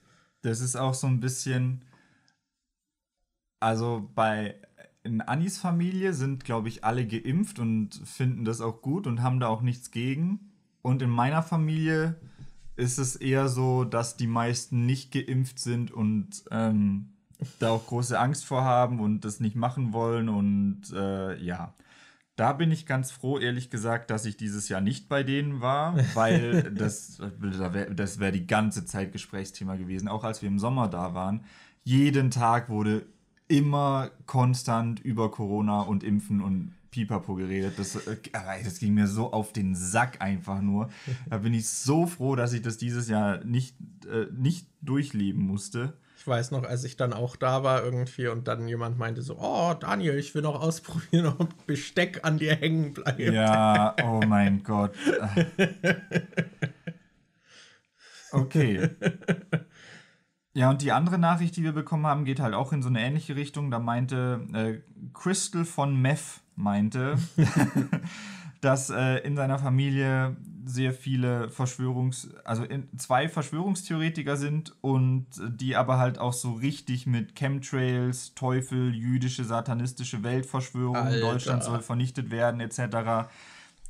Das ist auch so ein bisschen. Also bei in Annis Familie sind, glaube ich, alle geimpft und finden das auch gut und haben da auch nichts gegen. Und in meiner Familie ist es eher so, dass die meisten nicht geimpft sind und ähm, da auch große Angst vor haben und das nicht machen wollen. Und äh, ja, Da bin ich ganz froh, ehrlich gesagt, dass ich dieses Jahr nicht bei denen war, weil (laughs) das, das wäre die ganze Zeit Gesprächsthema gewesen, auch als wir im Sommer da waren. Jeden Tag wurde immer konstant über Corona und Impfen und Pipapo geredet. Das, äh, das ging mir so auf den Sack einfach nur. Da bin ich so froh, dass ich das dieses Jahr nicht, äh, nicht durchleben musste. Ich weiß noch, als ich dann auch da war irgendwie und dann jemand meinte so, oh Daniel, ich will noch ausprobieren, (laughs) ob Besteck an dir hängen bleibt. Ja, oh mein Gott. (laughs) Okay. Ja, und die andere Nachricht, die wir bekommen haben, geht halt auch in so eine ähnliche Richtung. Da meinte äh, Crystal von Meth meinte, (laughs) dass äh, in seiner Familie sehr viele Verschwörungs-, also zwei Verschwörungstheoretiker sind und die aber halt auch so richtig mit Chemtrails, Teufel, jüdische, satanistische Weltverschwörung, Alter. Deutschland soll vernichtet werden, etc.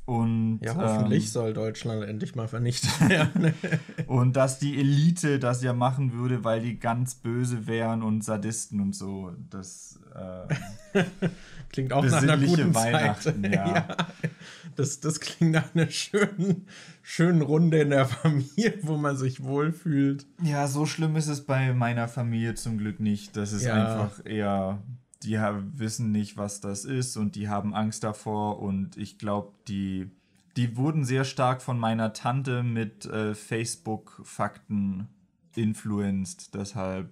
Und, ja, hoffentlich ähm, soll Deutschland endlich mal vernichtet werden. (laughs) und dass die Elite das ja machen würde, weil die ganz böse wären und Sadisten und so. Das äh, (laughs) klingt auch nach einer guten Weihnachten, Zeit. (laughs) Ja. ja. Das, das klingt nach einer schönen, schönen Runde in der Familie, wo man sich wohlfühlt. Ja, so schlimm ist es bei meiner Familie zum Glück nicht. Das ist ja. einfach eher die wissen nicht, was das ist und die haben Angst davor und ich glaube, die, die wurden sehr stark von meiner Tante mit äh, Facebook-Fakten influenced, deshalb,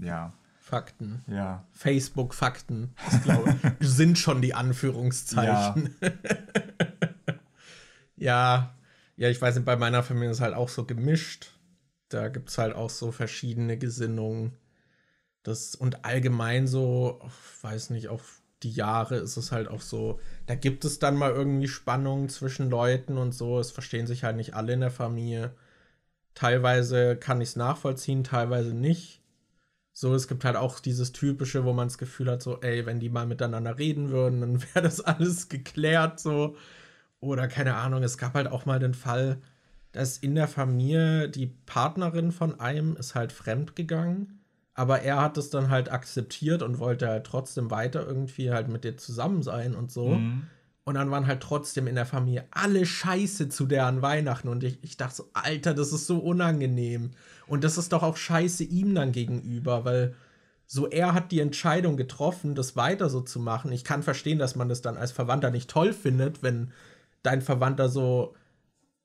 ja. Fakten. Ja. Facebook-Fakten, (laughs) sind schon die Anführungszeichen. Ja. (laughs) ja. ja, ich weiß nicht, bei meiner Familie ist es halt auch so gemischt. Da gibt es halt auch so verschiedene Gesinnungen. Das, und allgemein so, weiß nicht, auf die Jahre ist es halt auch so, da gibt es dann mal irgendwie Spannungen zwischen Leuten und so. Es verstehen sich halt nicht alle in der Familie. Teilweise kann ich es nachvollziehen, teilweise nicht. So, es gibt halt auch dieses typische, wo man das Gefühl hat, so, ey, wenn die mal miteinander reden würden, dann (laughs) wäre das alles geklärt, so. Oder keine Ahnung, es gab halt auch mal den Fall, dass in der Familie die Partnerin von einem ist halt fremd gegangen aber er hat es dann halt akzeptiert und wollte halt trotzdem weiter irgendwie halt mit dir zusammen sein und so. Mhm. Und dann waren halt trotzdem in der Familie alle Scheiße zu der an Weihnachten. Und ich, ich dachte so, Alter, das ist so unangenehm. Und das ist doch auch Scheiße ihm dann gegenüber, weil so er hat die Entscheidung getroffen, das weiter so zu machen. Ich kann verstehen, dass man das dann als Verwandter nicht toll findet, wenn dein Verwandter so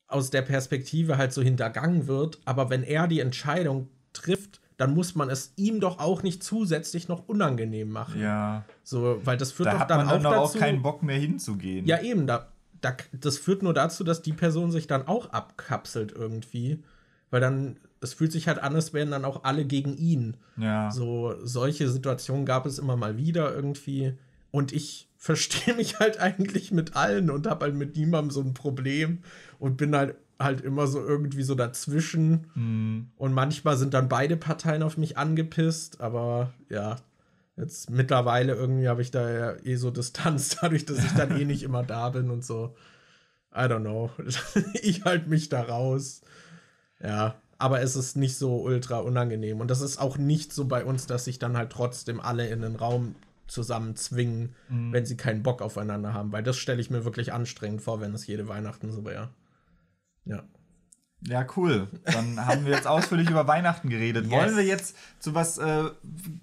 aus der Perspektive halt so hintergangen wird. Aber wenn er die Entscheidung trifft, dann muss man es ihm doch auch nicht zusätzlich noch unangenehm machen. Ja. So, weil das führt da doch dann, dann auch dazu. auch keinen Bock mehr hinzugehen. Ja, eben, da, da, das führt nur dazu, dass die Person sich dann auch abkapselt irgendwie. Weil dann, es fühlt sich halt an, als wären dann auch alle gegen ihn. Ja. So, solche Situationen gab es immer mal wieder irgendwie. Und ich verstehe mich halt (laughs) eigentlich mit allen und habe halt mit niemandem so ein Problem und bin halt halt immer so irgendwie so dazwischen. Mhm. Und manchmal sind dann beide Parteien auf mich angepisst, aber ja, jetzt mittlerweile irgendwie habe ich da ja eh so Distanz, (laughs) dadurch, dass ich dann eh nicht immer da bin und so. I don't know. (laughs) ich halte mich da raus. Ja, aber es ist nicht so ultra unangenehm. Und das ist auch nicht so bei uns, dass sich dann halt trotzdem alle in den Raum zusammen zwingen, mhm. wenn sie keinen Bock aufeinander haben. Weil das stelle ich mir wirklich anstrengend vor, wenn es jede Weihnachten so wäre. Ja. Ja, cool. Dann haben wir jetzt ausführlich über Weihnachten geredet. Yes. Wollen wir jetzt zu was äh,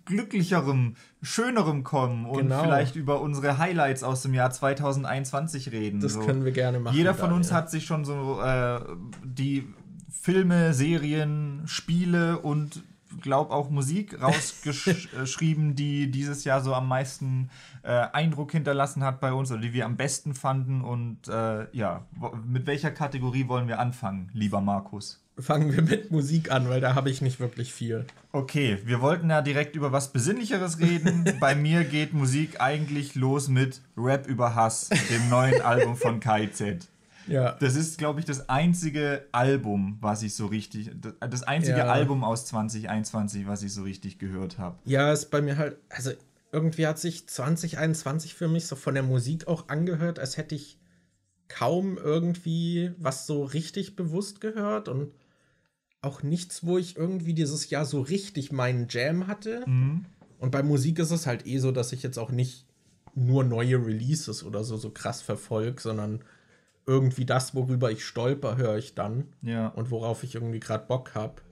glücklicherem, schönerem kommen und genau. vielleicht über unsere Highlights aus dem Jahr 2021 reden? Das so. können wir gerne machen. Jeder von uns hat sich schon so äh, die Filme, Serien, Spiele und glaube auch Musik rausgeschrieben, die dieses Jahr so am meisten äh, Eindruck hinterlassen hat bei uns oder die wir am besten fanden. Und äh, ja, mit welcher Kategorie wollen wir anfangen, lieber Markus? Fangen wir mit Musik an, weil da habe ich nicht wirklich viel. Okay, wir wollten ja direkt über was Besinnlicheres reden. (laughs) Bei mir geht Musik eigentlich los mit Rap über Hass, dem neuen Album von KIZ. Ja. Das ist, glaube ich, das einzige Album, was ich so richtig, das einzige ja. Album aus 2021, was ich so richtig gehört habe. Ja, ist bei mir halt, also irgendwie hat sich 2021 für mich so von der Musik auch angehört, als hätte ich kaum irgendwie was so richtig bewusst gehört und auch nichts, wo ich irgendwie dieses Jahr so richtig meinen Jam hatte. Mhm. Und bei Musik ist es halt eh so, dass ich jetzt auch nicht nur neue Releases oder so, so krass verfolge, sondern irgendwie das, worüber ich stolper, höre ich dann. Ja. Und worauf ich irgendwie gerade Bock habe.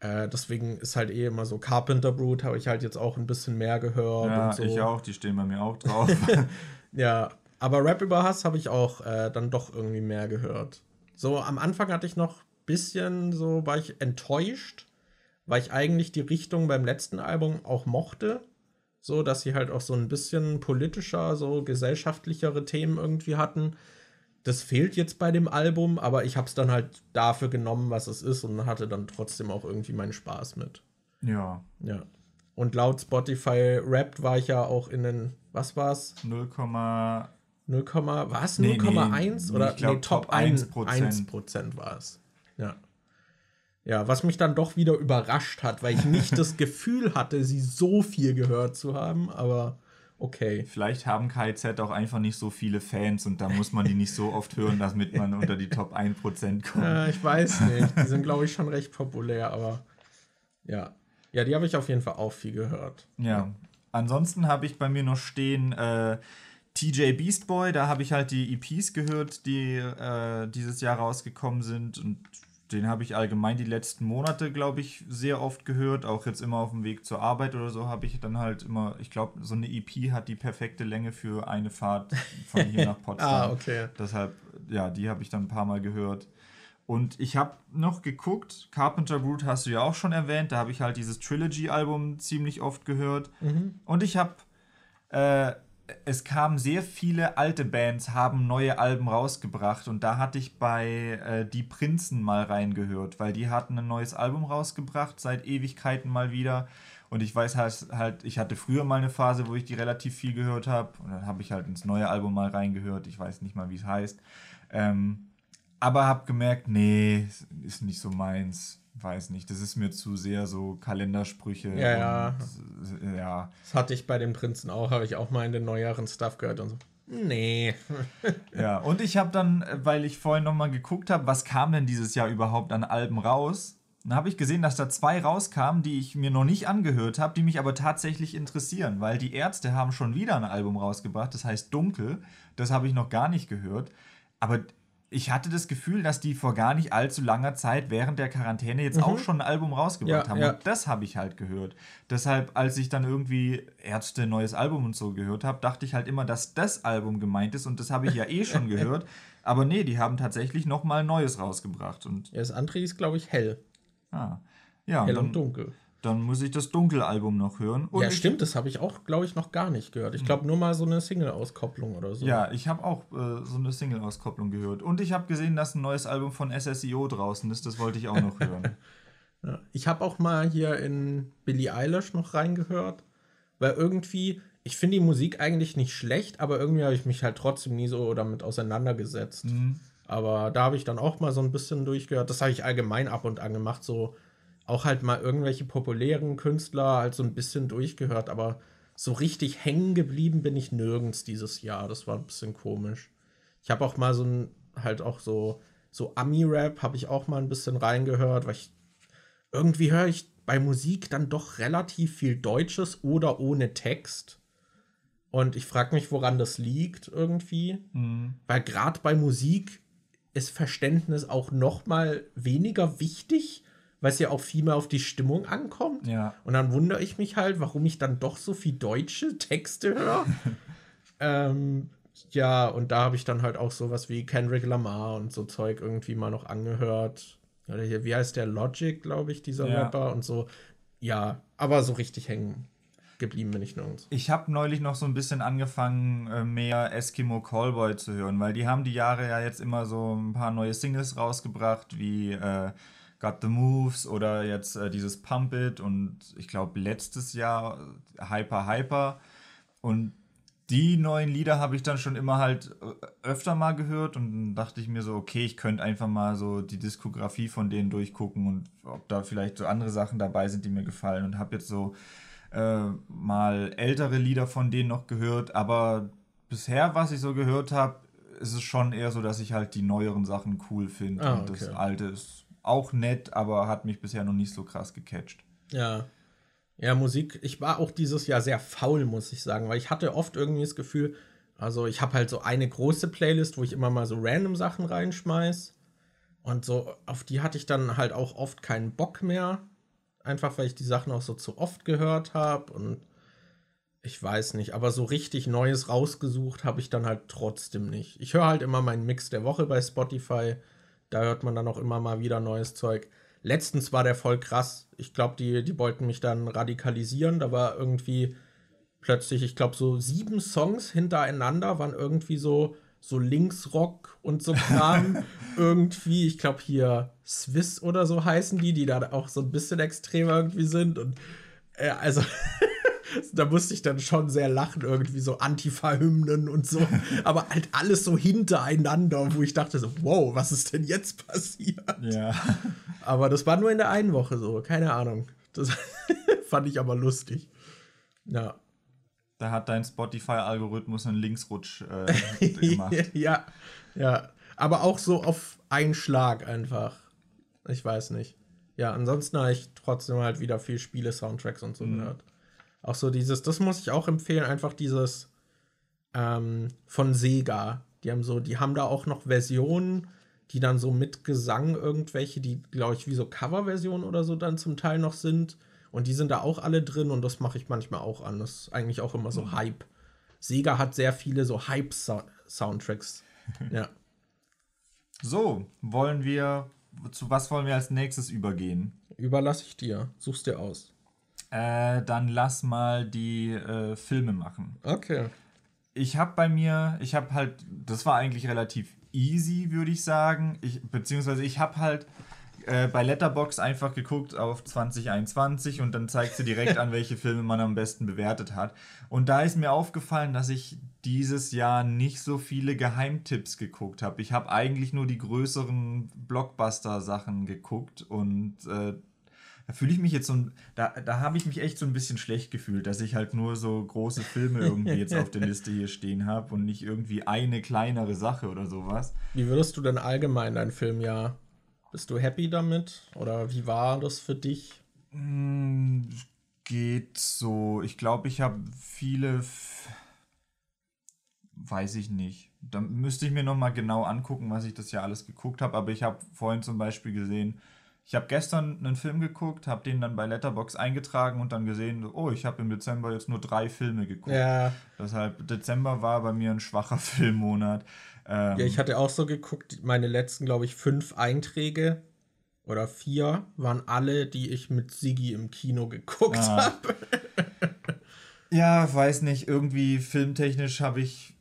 Äh, deswegen ist halt eh immer so Carpenter Brute habe ich halt jetzt auch ein bisschen mehr gehört. Ja, so. ich auch, die stehen bei mir auch drauf. (laughs) Ja, aber Rap über Hass habe ich auch äh, dann doch irgendwie mehr gehört. So am Anfang hatte ich noch ein bisschen so, war ich enttäuscht, weil ich eigentlich die Richtung beim letzten Album auch mochte. So, dass sie halt auch so ein bisschen politischer, so gesellschaftlichere Themen irgendwie hatten. Das fehlt jetzt bei dem Album, aber ich habe es dann halt dafür genommen, was es ist und hatte dann trotzdem auch irgendwie meinen Spaß mit. ja. Ja. Und laut Spotify Rapped war ich ja auch in den, was war's? 0, 0, was? Nee, 0,1 nee, oder ich glaub, nee, Top Top 1 1%. 1 Prozent war es. Ja. Ja, was mich dann doch wieder überrascht hat, weil ich nicht (laughs) das Gefühl hatte, sie so viel gehört zu haben, aber okay. Vielleicht haben KIZ auch einfach nicht so viele Fans und da muss man die nicht so oft hören, damit man unter die Top 1% kommt. Äh, ich weiß nicht. Die sind, glaube ich, schon recht populär, aber ja. Ja, die habe ich auf jeden Fall auch viel gehört. Ja. Ansonsten habe ich bei mir noch stehen äh, TJ Beast Boy, da habe ich halt die EPs gehört, die äh, dieses Jahr rausgekommen sind und den habe ich allgemein die letzten Monate, glaube ich, sehr oft gehört. Auch jetzt immer auf dem Weg zur Arbeit oder so habe ich dann halt immer, ich glaube, so eine EP hat die perfekte Länge für eine Fahrt von hier (laughs) nach Potsdam. Ah, okay. Deshalb, ja, die habe ich dann ein paar Mal gehört. Und ich habe noch geguckt, Carpenter Brute hast du ja auch schon erwähnt, da habe ich halt dieses Trilogy-Album ziemlich oft gehört. Und ich habe, äh, es kamen sehr viele alte Bands, haben neue Alben rausgebracht. Und da hatte ich bei äh, Die Prinzen mal reingehört, weil die hatten ein neues Album rausgebracht, seit Ewigkeiten mal wieder. Und ich weiß halt, halt, ich hatte früher mal eine Phase, wo ich die relativ viel gehört habe. Und dann habe ich halt ins neue Album mal reingehört. Ich weiß nicht mal, wie es heißt. Ähm, aber habe gemerkt, nee, ist nicht so meins. Weiß nicht, das ist mir zu sehr so Kalendersprüche. Ja, ja. Und, äh, ja. Das hatte ich bei den Prinzen auch, habe ich auch mal in den neueren Stuff gehört und so. Nee. (laughs) Ja, und ich habe dann, weil ich vorhin noch mal geguckt habe, was kam denn dieses Jahr überhaupt an Alben raus? Dann habe ich gesehen, dass da zwei rauskamen, die ich mir noch nicht angehört habe, die mich aber tatsächlich interessieren, weil die Ärzte haben schon wieder ein Album rausgebracht, das heißt Dunkel. Das habe ich noch gar nicht gehört. Aber ich hatte das Gefühl, dass die vor gar nicht allzu langer Zeit während der Quarantäne jetzt auch schon ein Album rausgebracht Ja, haben. ja. Und das habe ich halt gehört. Deshalb, als ich dann irgendwie Ärzte neues Album und so gehört habe, dachte ich halt immer, dass das Album gemeint ist und das habe ich ja eh schon (laughs) gehört. Aber nee, die haben tatsächlich noch mal ein neues rausgebracht. Und Ja, das andere ist, glaube ich, hell. ah, ja, Hell dann, und dunkel. Dann muss ich das Dunkel-Album noch hören. Und ja, stimmt, das habe ich auch, glaube ich, noch gar nicht gehört. Ich glaube nur mal so eine Single-Auskopplung oder so. Ja, ich habe auch äh, so eine Single-Auskopplung gehört. Und ich habe gesehen, dass ein neues Album von SSIO draußen ist. Das wollte ich auch noch hören. (laughs) Ja. Ich habe auch mal hier in Billie Eilish noch reingehört, weil irgendwie, ich finde die Musik eigentlich nicht schlecht, aber irgendwie habe ich mich halt trotzdem nie so damit auseinandergesetzt. Aber da habe ich dann auch mal so ein bisschen durchgehört. Das habe ich allgemein ab und an gemacht, so auch halt mal irgendwelche populären Künstler halt so ein bisschen durchgehört, aber so richtig hängen geblieben bin ich nirgends dieses Jahr. Das war ein bisschen komisch. Ich habe auch mal so ein, halt auch so, so Ami-Rap habe ich auch mal ein bisschen reingehört, weil ich irgendwie höre ich bei Musik dann doch relativ viel Deutsches oder ohne Text. Und ich frage mich, woran das liegt irgendwie. Weil gerade bei Musik ist Verständnis auch noch mal weniger wichtig, weil es ja auch viel mehr auf die Stimmung ankommt. Ja. Und dann wundere ich mich halt, warum ich dann doch so viel deutsche Texte höre. (laughs) ähm, ja, und da habe ich dann halt auch sowas wie Kendrick Lamar und so Zeug irgendwie mal noch angehört. Oder hier, wie heißt der Logic, glaube ich, dieser Ja. Rapper und so. Ja, aber so richtig hängen geblieben bin ich nirgends. Ich habe neulich noch so ein bisschen angefangen, äh, mehr Eskimo Callboy zu hören, weil die haben die Jahre ja jetzt immer so ein paar neue Singles rausgebracht, wie äh, Got the Moves oder jetzt äh, dieses Pump It und ich glaube letztes Jahr äh, Hyper Hyper. Und die neuen Lieder habe ich dann schon immer halt äh, öfter mal gehört und dann dachte ich mir so, okay, ich könnte einfach mal so die Diskografie von denen durchgucken und ob da vielleicht so andere Sachen dabei sind, die mir gefallen und habe jetzt so äh, mal ältere Lieder von denen noch gehört, aber bisher, was ich so gehört habe, ist es schon eher so, dass ich halt die neueren Sachen cool finde Ah, und das okay. alte ist auch nett, aber hat mich bisher noch nicht so krass gecatcht. Ja. Ja, Musik, ich war auch dieses Jahr sehr faul, muss ich sagen, weil ich hatte oft irgendwie das Gefühl, also ich habe halt so eine große Playlist, wo ich immer mal so random Sachen reinschmeiß. Und so, auf die hatte ich dann halt auch oft keinen Bock mehr. Einfach weil ich die Sachen auch so zu oft gehört habe. Und ich weiß nicht, aber so richtig Neues rausgesucht habe ich dann halt trotzdem nicht. Ich höre halt immer meinen Mix der Woche bei Spotify. Da hört man dann auch immer mal wieder neues Zeug. Letztens war der voll krass. Ich glaube, die, die wollten mich dann radikalisieren. Da war irgendwie plötzlich, ich glaube, so sieben Songs hintereinander waren irgendwie so, so Linksrock und so Kram. (laughs) irgendwie, ich glaube hier Swiss oder so heißen die, die da auch so ein bisschen extremer irgendwie sind. Und äh, also. (laughs) da musste ich dann schon sehr lachen, irgendwie so Antifa-Hymnen und so. (laughs) Aber halt alles so hintereinander, wo ich dachte so, wow, was ist denn jetzt passiert? Ja. (laughs) Aber das war nur in der einen Woche so, keine Ahnung. Das (laughs) fand ich aber lustig. Ja. Da hat dein Spotify-Algorithmus einen Linksrutsch äh, gemacht. ja, ja. Aber auch so auf einen Schlag einfach. Ich weiß nicht. Ja, ansonsten habe ich trotzdem halt wieder viel Spiele-Soundtracks und so mhm. gehört. Auch so dieses, das muss ich auch empfehlen, einfach dieses ähm, von Sega. Die haben so, die haben da auch noch Versionen, die dann so mit Gesang irgendwelche, die, glaube ich, wie so Coverversionen oder so dann zum Teil noch sind. Und die sind da auch alle drin und das mache ich manchmal auch an. Das ist eigentlich auch immer so mhm. Hype. Sega hat sehr viele so Hype-Soundtracks. (laughs) ja. So, wollen wir, zu was wollen wir als nächstes übergehen? Überlasse ich dir. Such's dir aus. Äh, dann lass mal die äh, Filme machen. Okay. Ich habe bei mir, ich habe halt, das war eigentlich relativ easy, würde ich sagen. Ich, beziehungsweise ich habe halt äh, bei Letterbox einfach geguckt auf 2021 und dann zeigt sie direkt an, (laughs) welche Filme man am besten bewertet hat. Und da ist mir aufgefallen, dass ich dieses Jahr nicht so viele Geheimtipps geguckt habe. Ich habe eigentlich nur die größeren Blockbuster-Sachen geguckt und äh, da fühle ich mich jetzt so, da, da habe ich mich echt so ein bisschen schlecht gefühlt, dass ich halt nur so große Filme irgendwie jetzt auf der (laughs) Liste hier stehen habe und nicht irgendwie eine kleinere Sache oder sowas. Wie würdest du denn allgemein dein Filmjahr? Bist du happy damit? Oder wie war das für dich? Mm, geht so. Ich glaube, ich habe viele. F Weiß ich nicht. Da müsste ich mir nochmal genau angucken, was ich das ja alles geguckt habe. Aber ich habe vorhin zum Beispiel gesehen, ich habe gestern einen Film geguckt, habe den dann bei Letterbox eingetragen und dann gesehen, oh, ich habe im Dezember jetzt nur drei Filme geguckt. Ja. Deshalb, Dezember war bei mir ein schwacher (laughs) Filmmonat. Ähm, ja, ich hatte auch so geguckt, meine letzten, glaube ich, fünf Einträge oder vier waren alle, die ich mit Sigi im Kino geguckt ah. habe. (laughs) ja, weiß nicht, irgendwie filmtechnisch habe ich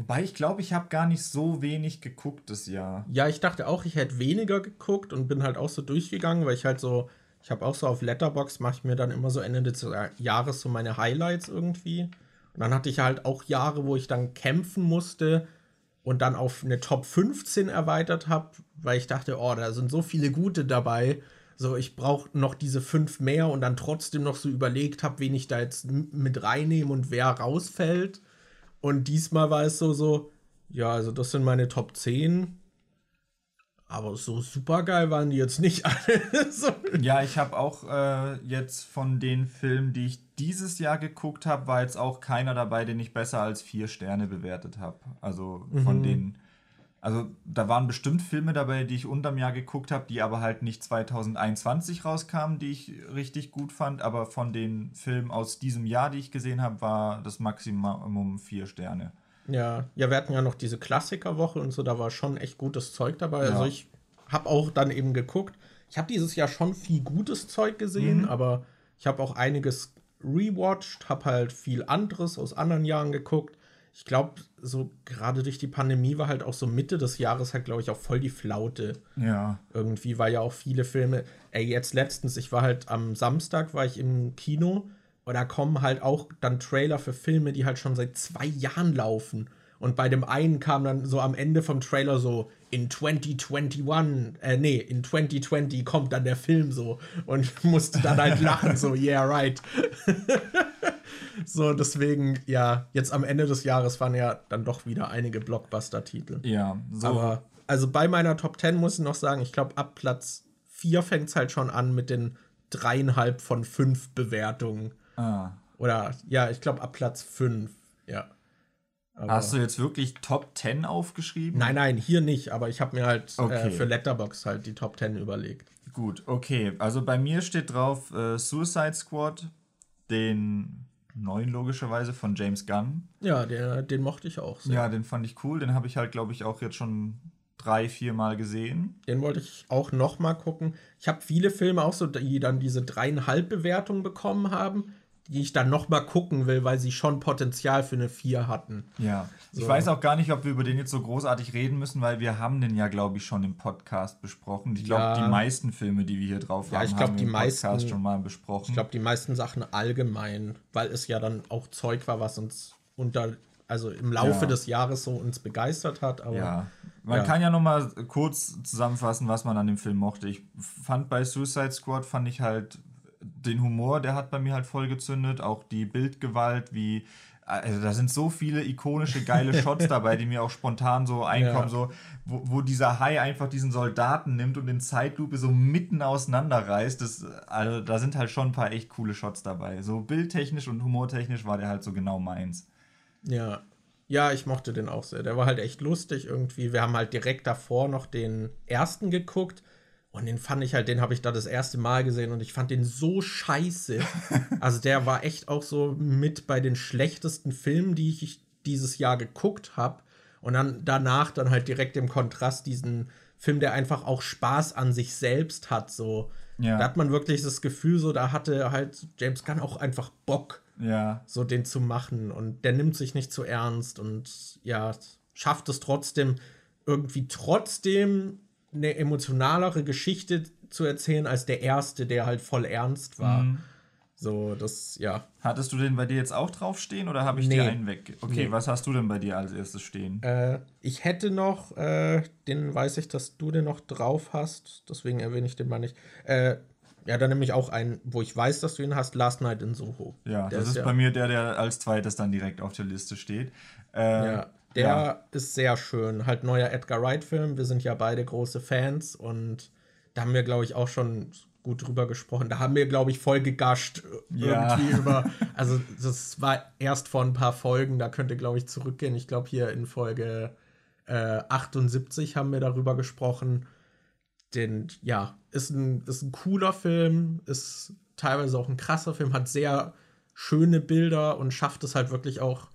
Wobei ich glaube, ich habe gar nicht so wenig geguckt das Jahr. Ja, ich dachte auch, ich hätte weniger geguckt und bin halt auch so durchgegangen, weil ich halt so, ich habe auch so auf Letterbox mache ich mir dann immer so Ende des Jahres so meine Highlights irgendwie. Und dann hatte ich halt auch Jahre, wo ich dann kämpfen musste und dann auf eine Top 15 erweitert habe, weil ich dachte, oh, da sind so viele gute dabei. So, ich brauche noch diese fünf mehr und dann trotzdem noch so überlegt habe, wen ich da jetzt mit reinnehme und wer rausfällt. Und diesmal war es so, so, ja, also das sind meine Top 10. Aber so super geil waren die jetzt nicht (laughs) alle. so. Ja, ich habe auch äh, jetzt von den Filmen, die ich dieses Jahr geguckt habe, war jetzt auch keiner dabei, den ich besser als vier Sterne bewertet habe. Also von mhm. den. Also da waren bestimmt Filme dabei, die ich unterm Jahr geguckt habe, die aber halt nicht 2021 rauskamen, die ich richtig gut fand. Aber von den Filmen aus diesem Jahr, die ich gesehen habe, war das Maximum vier Sterne. Ja, ja, wir hatten ja noch diese Klassikerwoche und so, da war schon echt gutes Zeug dabei. Ja. Also ich habe auch dann eben geguckt. Ich habe dieses Jahr schon viel gutes Zeug gesehen, mhm. aber ich habe auch einiges rewatcht, habe halt viel anderes aus anderen Jahren geguckt ich glaube, so gerade durch die Pandemie war halt auch so Mitte des Jahres halt, glaube ich, auch voll die Flaute. Ja. Irgendwie, weil ja auch viele Filme, ey, jetzt letztens, ich war halt am Samstag, war ich im Kino und da kommen halt auch dann Trailer für Filme, die halt schon seit zwei Jahren laufen. Und bei dem einen kam dann so am Ende vom Trailer so, in 2021, äh, nee, in 2020 kommt dann der Film so und (laughs) musste dann halt lachen, so, yeah, right. (laughs) (laughs) so, deswegen, ja, jetzt am Ende des Jahres waren ja dann doch wieder einige Blockbuster-Titel. Ja, so. Aber, also bei meiner Top 10 muss ich noch sagen, ich glaube, ab Platz 4 fängt es halt schon an mit den dreieinhalb von fünf Bewertungen. Ah. Oder ja, ich glaube ab Platz fünf. Ja. Aber Hast du jetzt wirklich Top 10 aufgeschrieben? Nein, nein, hier nicht, aber ich habe mir halt Okay. äh, für Letterbox halt die Top 10 überlegt. Gut, okay. Also bei mir steht drauf äh, Suicide Squad, den neuen logischerweise von James Gunn. Ja, der, den mochte ich auch sehr. Ja, den fand ich cool. Den habe ich halt, glaube ich, auch jetzt schon drei, vier Mal gesehen. Den wollte ich auch noch mal gucken. Ich habe viele Filme auch so, die dann diese dreieinhalb Bewertung bekommen haben, die ich dann noch mal gucken will, weil sie schon Potenzial für eine 4 hatten. Ja. Ich So. weiß auch gar nicht, ob wir über den jetzt so großartig reden müssen, weil wir haben den ja, glaube ich, schon im Podcast besprochen. Ich glaube, Ja. die meisten Filme, die wir hier drauf Ja, haben, ich glaub, haben wir im Podcast meisten- schon mal besprochen. Ich glaube, die meisten Sachen allgemein, weil es ja dann auch Zeug war, was uns unter, also im Laufe Ja. des Jahres so uns begeistert hat. Aber Ja. Man Ja. kann ja noch mal kurz zusammenfassen, was man an dem Film mochte. Ich fand bei Suicide Squad fand ich halt den Humor, der hat bei mir halt voll gezündet, auch die Bildgewalt, wie also da sind so viele ikonische geile Shots (laughs) dabei, die mir auch spontan so einkommen, Ja. so wo, wo dieser Hai einfach diesen Soldaten nimmt und in Zeitlupe so mitten auseinanderreißt. Das, also da sind halt schon ein paar echt coole Shots dabei. So bildtechnisch und humortechnisch war der halt so genau meins. Ja. Ja, ich mochte den auch sehr. Der war halt echt lustig irgendwie. Wir haben halt direkt davor noch den ersten geguckt. Und den fand ich halt, den habe ich da das erste Mal gesehen und ich fand den so scheiße. (laughs) Also der war echt auch so mit bei den schlechtesten Filmen, die ich dieses Jahr geguckt habe. Und dann danach dann halt direkt im Kontrast diesen Film, der einfach auch Spaß an sich selbst hat. So, Ja. da hat man wirklich das Gefühl, so da hatte halt James Gunn auch einfach Bock Ja, so den zu machen und der nimmt sich nicht zu ernst und ja, schafft es trotzdem irgendwie trotzdem eine emotionalere Geschichte zu erzählen als der erste, der halt voll ernst war. Mhm. So, das, ja. Hattest du den bei dir jetzt auch draufstehen oder habe ich Nee. dir einen weg? Okay, Nee. was hast du denn bei dir als erstes stehen? Äh, ich hätte noch, äh, den weiß ich, dass du den noch drauf hast, deswegen erwähne ich den mal nicht. Äh, ja, dann nehme ich auch einen, wo ich weiß, dass du ihn hast, Last Night in Soho. ja, Der das ist ja- bei mir der, der als zweites dann direkt auf der Liste steht. Äh, Ja, der ja. ist sehr schön. Halt neuer Edgar Wright-Film. Wir sind ja beide große Fans und da haben wir, glaube ich, auch schon gut drüber gesprochen. Da haben wir, glaube ich, voll gegascht Ja. irgendwie (laughs) über. Also, das war erst vor ein paar Folgen, da könnt ihr, glaube ich, zurückgehen. Ich glaube, hier in Folge äh, 78 haben wir darüber gesprochen. Den, ja, ist ein, ist ein cooler Film, ist teilweise auch ein krasser Film, hat sehr schöne Bilder und schafft es halt wirklich auch,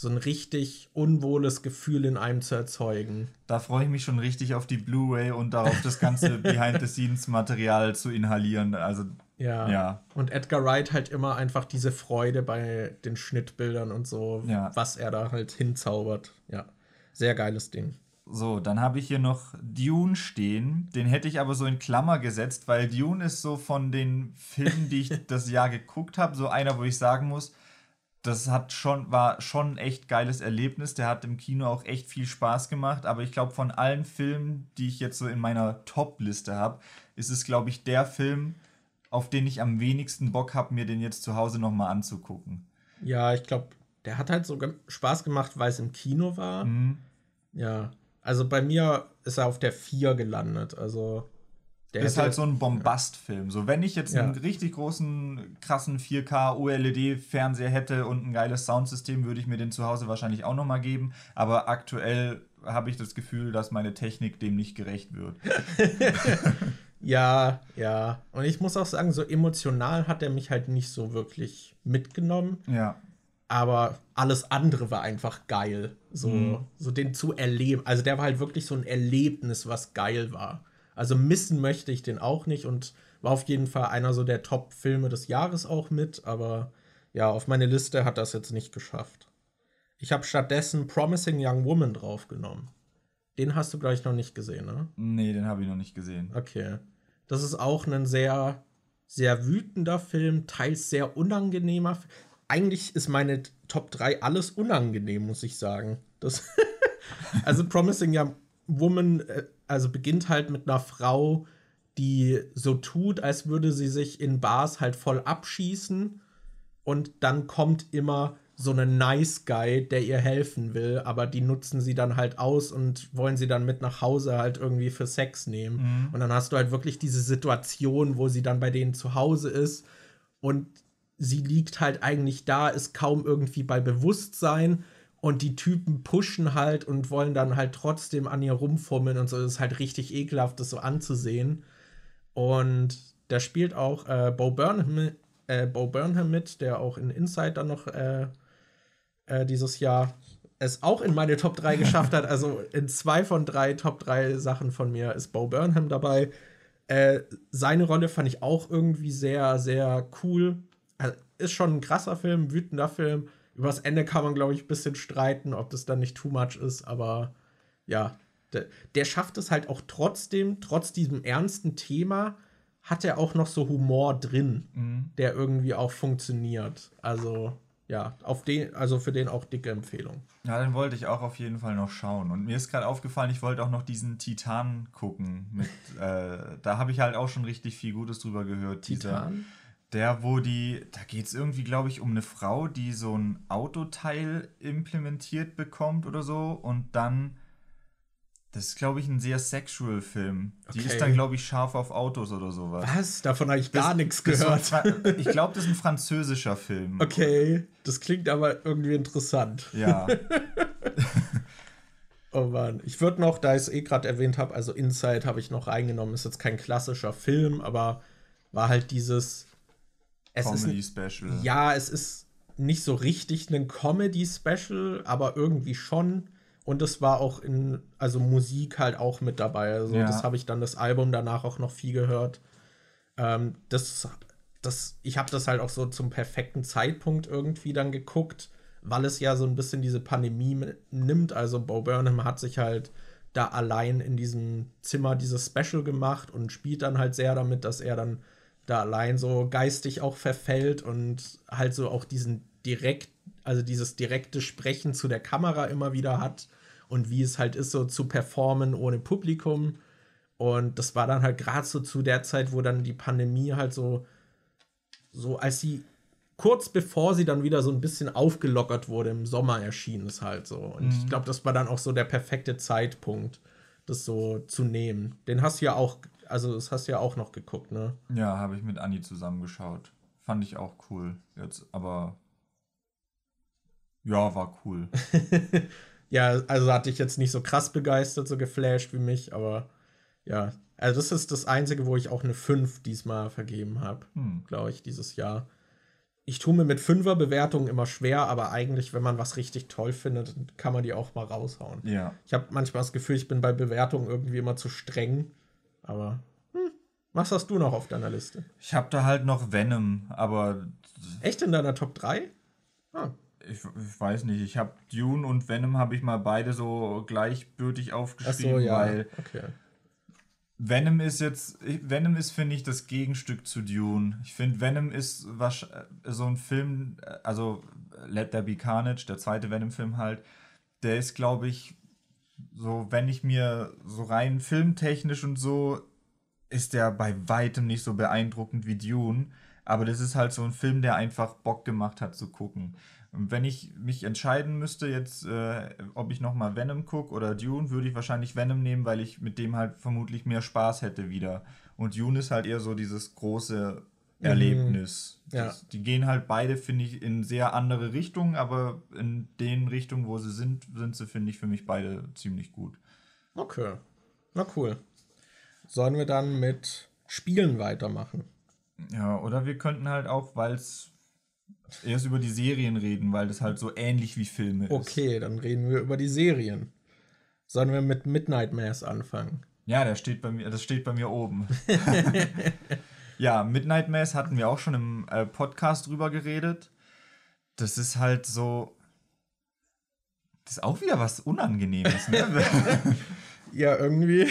so ein richtig unwohles Gefühl in einem zu erzeugen. Da freue ich mich schon richtig auf die Blu-ray und darauf das ganze (laughs) Behind-the-Scenes-Material zu inhalieren. Also, Ja. Ja. Und Edgar Wright halt immer einfach diese Freude bei den Schnittbildern und so, Ja. was er da halt hinzaubert. Ja. Sehr geiles Ding. so, dann habe ich hier noch Dune stehen. Den hätte ich aber so in Klammer gesetzt, weil Dune ist so von den Filmen, die ich (laughs) das Jahr geguckt habe, so einer, wo ich sagen muss, das hat schon, war schon ein echt geiles Erlebnis. Der hat im Kino auch echt viel Spaß gemacht. Aber ich glaube, von allen Filmen, die ich jetzt so in meiner Top-Liste habe, ist es, glaube ich, der Film, auf den ich am wenigsten Bock habe, mir den jetzt zu Hause nochmal anzugucken. Ja, ich glaube, der hat halt so Spaß gemacht, weil es im Kino war. Mhm. Ja. Also bei mir ist er auf der 4 gelandet. Also der ist hätte- halt so ein Bombastfilm. So, wenn ich jetzt Ja. einen richtig großen, krassen 4K OLED-Fernseher hätte und ein geiles Soundsystem, würde ich mir den zu Hause wahrscheinlich auch nochmal geben. Aber aktuell habe ich das Gefühl, dass meine Technik dem nicht gerecht wird. (laughs) Ja, ja. Und ich muss auch sagen, so emotional hat er mich halt nicht so wirklich mitgenommen. Ja. Aber alles andere war einfach geil. So, Mhm. so den zu erleben. Also der war halt wirklich so ein Erlebnis, was geil war. Also missen möchte ich den auch nicht und war auf jeden Fall einer so der Top-Filme des Jahres auch mit. Aber ja, auf meine Liste hat das jetzt nicht geschafft. Ich habe stattdessen Promising Young Woman draufgenommen. Den hast du, gleich noch nicht gesehen, ne? Nee, den habe ich noch nicht gesehen. Okay. Das ist auch ein sehr, sehr wütender Film, teils sehr unangenehmer. F- Eigentlich ist meine Top 3 alles unangenehm, muss ich sagen. Das (laughs) also Promising Young Woman, äh, also beginnt halt mit einer Frau, die so tut, als würde sie sich in Bars halt voll abschießen. Und dann kommt immer so einen Nice Guy, der ihr helfen will, aber die nutzen sie dann halt aus und wollen sie dann mit nach Hause halt irgendwie für Sex nehmen. Mhm. Und dann hast du halt wirklich diese Situation, wo sie dann bei denen zu Hause ist und sie liegt halt eigentlich da, ist kaum irgendwie bei Bewusstsein und die Typen pushen halt und wollen dann halt trotzdem an ihr rumfummeln und so. Das ist halt richtig ekelhaft, das so anzusehen. Und da spielt auch äh, Bo, Burnham, äh, Bo Burnham mit, der auch in Inside dann noch äh, äh, dieses Jahr es auch in meine Top 3 geschafft hat. Also in zwei von drei Top 3 Sachen von mir ist Bo Burnham dabei. Äh, seine Rolle fand ich auch irgendwie sehr, sehr cool. Also, ist schon ein krasser Film, wütender Film. Über das Ende kann man, glaube ich, ein bisschen streiten, ob das dann nicht too much ist, aber ja, der, der schafft es halt auch trotzdem, trotz diesem ernsten Thema, hat er auch noch so Humor drin, mhm. der irgendwie auch funktioniert. Also ja, auf den, also für den auch dicke Empfehlung. Ja, den wollte ich auch auf jeden Fall noch schauen. Und mir ist gerade aufgefallen, ich wollte auch noch diesen Titan gucken. Mit, (laughs) äh, da habe ich halt auch schon richtig viel Gutes drüber gehört. Titan? Dieser, der, wo die, da geht es irgendwie, glaube ich, um eine Frau, die so ein Autoteil implementiert bekommt oder so und dann das ist, glaube ich, ein sehr sexual Film. Okay. Die ist dann, glaube ich, scharf auf Autos oder sowas. Was? Davon habe ich gar nichts gehört. ich glaube, das ist ein französischer Film. Okay, das klingt aber irgendwie interessant. Ja. (laughs) (laughs) oh Mann. Ich würde noch, da ich es eh gerade erwähnt habe, also Inside habe ich noch reingenommen. Ist jetzt kein klassischer Film, aber war halt dieses. Comedy-Special. Ja, es ist nicht so richtig ein Comedy-Special, aber irgendwie schon und es war auch in, also Musik halt auch mit dabei. Also ja. das habe ich dann das Album danach auch noch viel gehört. Ähm, das, das, ich habe das halt auch so zum perfekten Zeitpunkt irgendwie dann geguckt, weil es ja so ein bisschen diese Pandemie nimmt. Also Bo Burnham hat sich halt da allein in diesem Zimmer dieses Special gemacht und spielt dann halt sehr damit, dass er dann da allein so geistig auch verfällt und halt so auch diesen direkt, also dieses direkte Sprechen zu der Kamera immer wieder hat und wie es halt ist, so zu performen ohne Publikum. Und das war dann halt gerade so zu der Zeit, wo dann die Pandemie halt so, so als sie kurz bevor sie dann wieder so ein bisschen aufgelockert wurde, im Sommer erschien es halt so. Und mhm. ich glaube, das war dann auch so der perfekte Zeitpunkt, das so zu nehmen. Den hast du ja auch, also das hast du ja auch noch geguckt, ne? Ja, habe ich mit Anni zusammengeschaut. Fand ich auch cool. Jetzt, aber ja, war cool. (laughs) ja, also hatte ich jetzt nicht so krass begeistert, so geflasht wie mich, aber ja, also das ist das Einzige, wo ich auch eine 5 diesmal vergeben habe, hm. glaube ich, dieses Jahr. Ich tue mir mit Fünfer-Bewertungen immer schwer, aber eigentlich, wenn man was richtig toll findet, kann man die auch mal raushauen. Ja. Ich habe manchmal das Gefühl, ich bin bei Bewertungen irgendwie immer zu streng, aber hm, was hast du noch auf deiner Liste? Ich habe da halt noch Venom, aber. Echt in deiner Top 3? Ah, ich, ich weiß nicht, ich habe Dune und Venom habe ich mal beide so gleichbürtig aufgeschrieben, so, ja. weil okay. Venom ist jetzt, Venom ist, finde ich, das Gegenstück zu Dune. Ich finde, Venom ist was, so ein Film, also Let There Be Carnage, der zweite Venom-Film halt, der ist, glaube ich, so, wenn ich mir so rein filmtechnisch und so, ist der bei weitem nicht so beeindruckend wie Dune. Aber das ist halt so ein Film, der einfach Bock gemacht hat zu gucken. Und wenn ich mich entscheiden müsste jetzt, äh, ob ich nochmal Venom gucke oder Dune, würde ich wahrscheinlich Venom nehmen, weil ich mit dem halt vermutlich mehr Spaß hätte wieder. Und Dune ist halt eher so dieses große Erlebnis. Mhm. Ja. Das, die gehen halt beide, finde ich, in sehr andere Richtungen, aber in den Richtungen, wo sie sind, sind sie, finde ich, für mich beide ziemlich gut. Okay. Na cool. Sollen wir dann mit Spielen weitermachen? Ja, oder wir könnten halt auch, weil es erst über die Serien reden, weil das halt so ähnlich wie Filme ist. Okay, dann reden wir über die Serien. Sollen wir mit Midnight Mass anfangen? Ja, der steht bei mir, das steht bei mir oben. (laughs) ja, Midnight Mass hatten wir auch schon im äh, Podcast drüber geredet. Das ist halt so. Das ist auch wieder was Unangenehmes, ne? (laughs) Ja, irgendwie.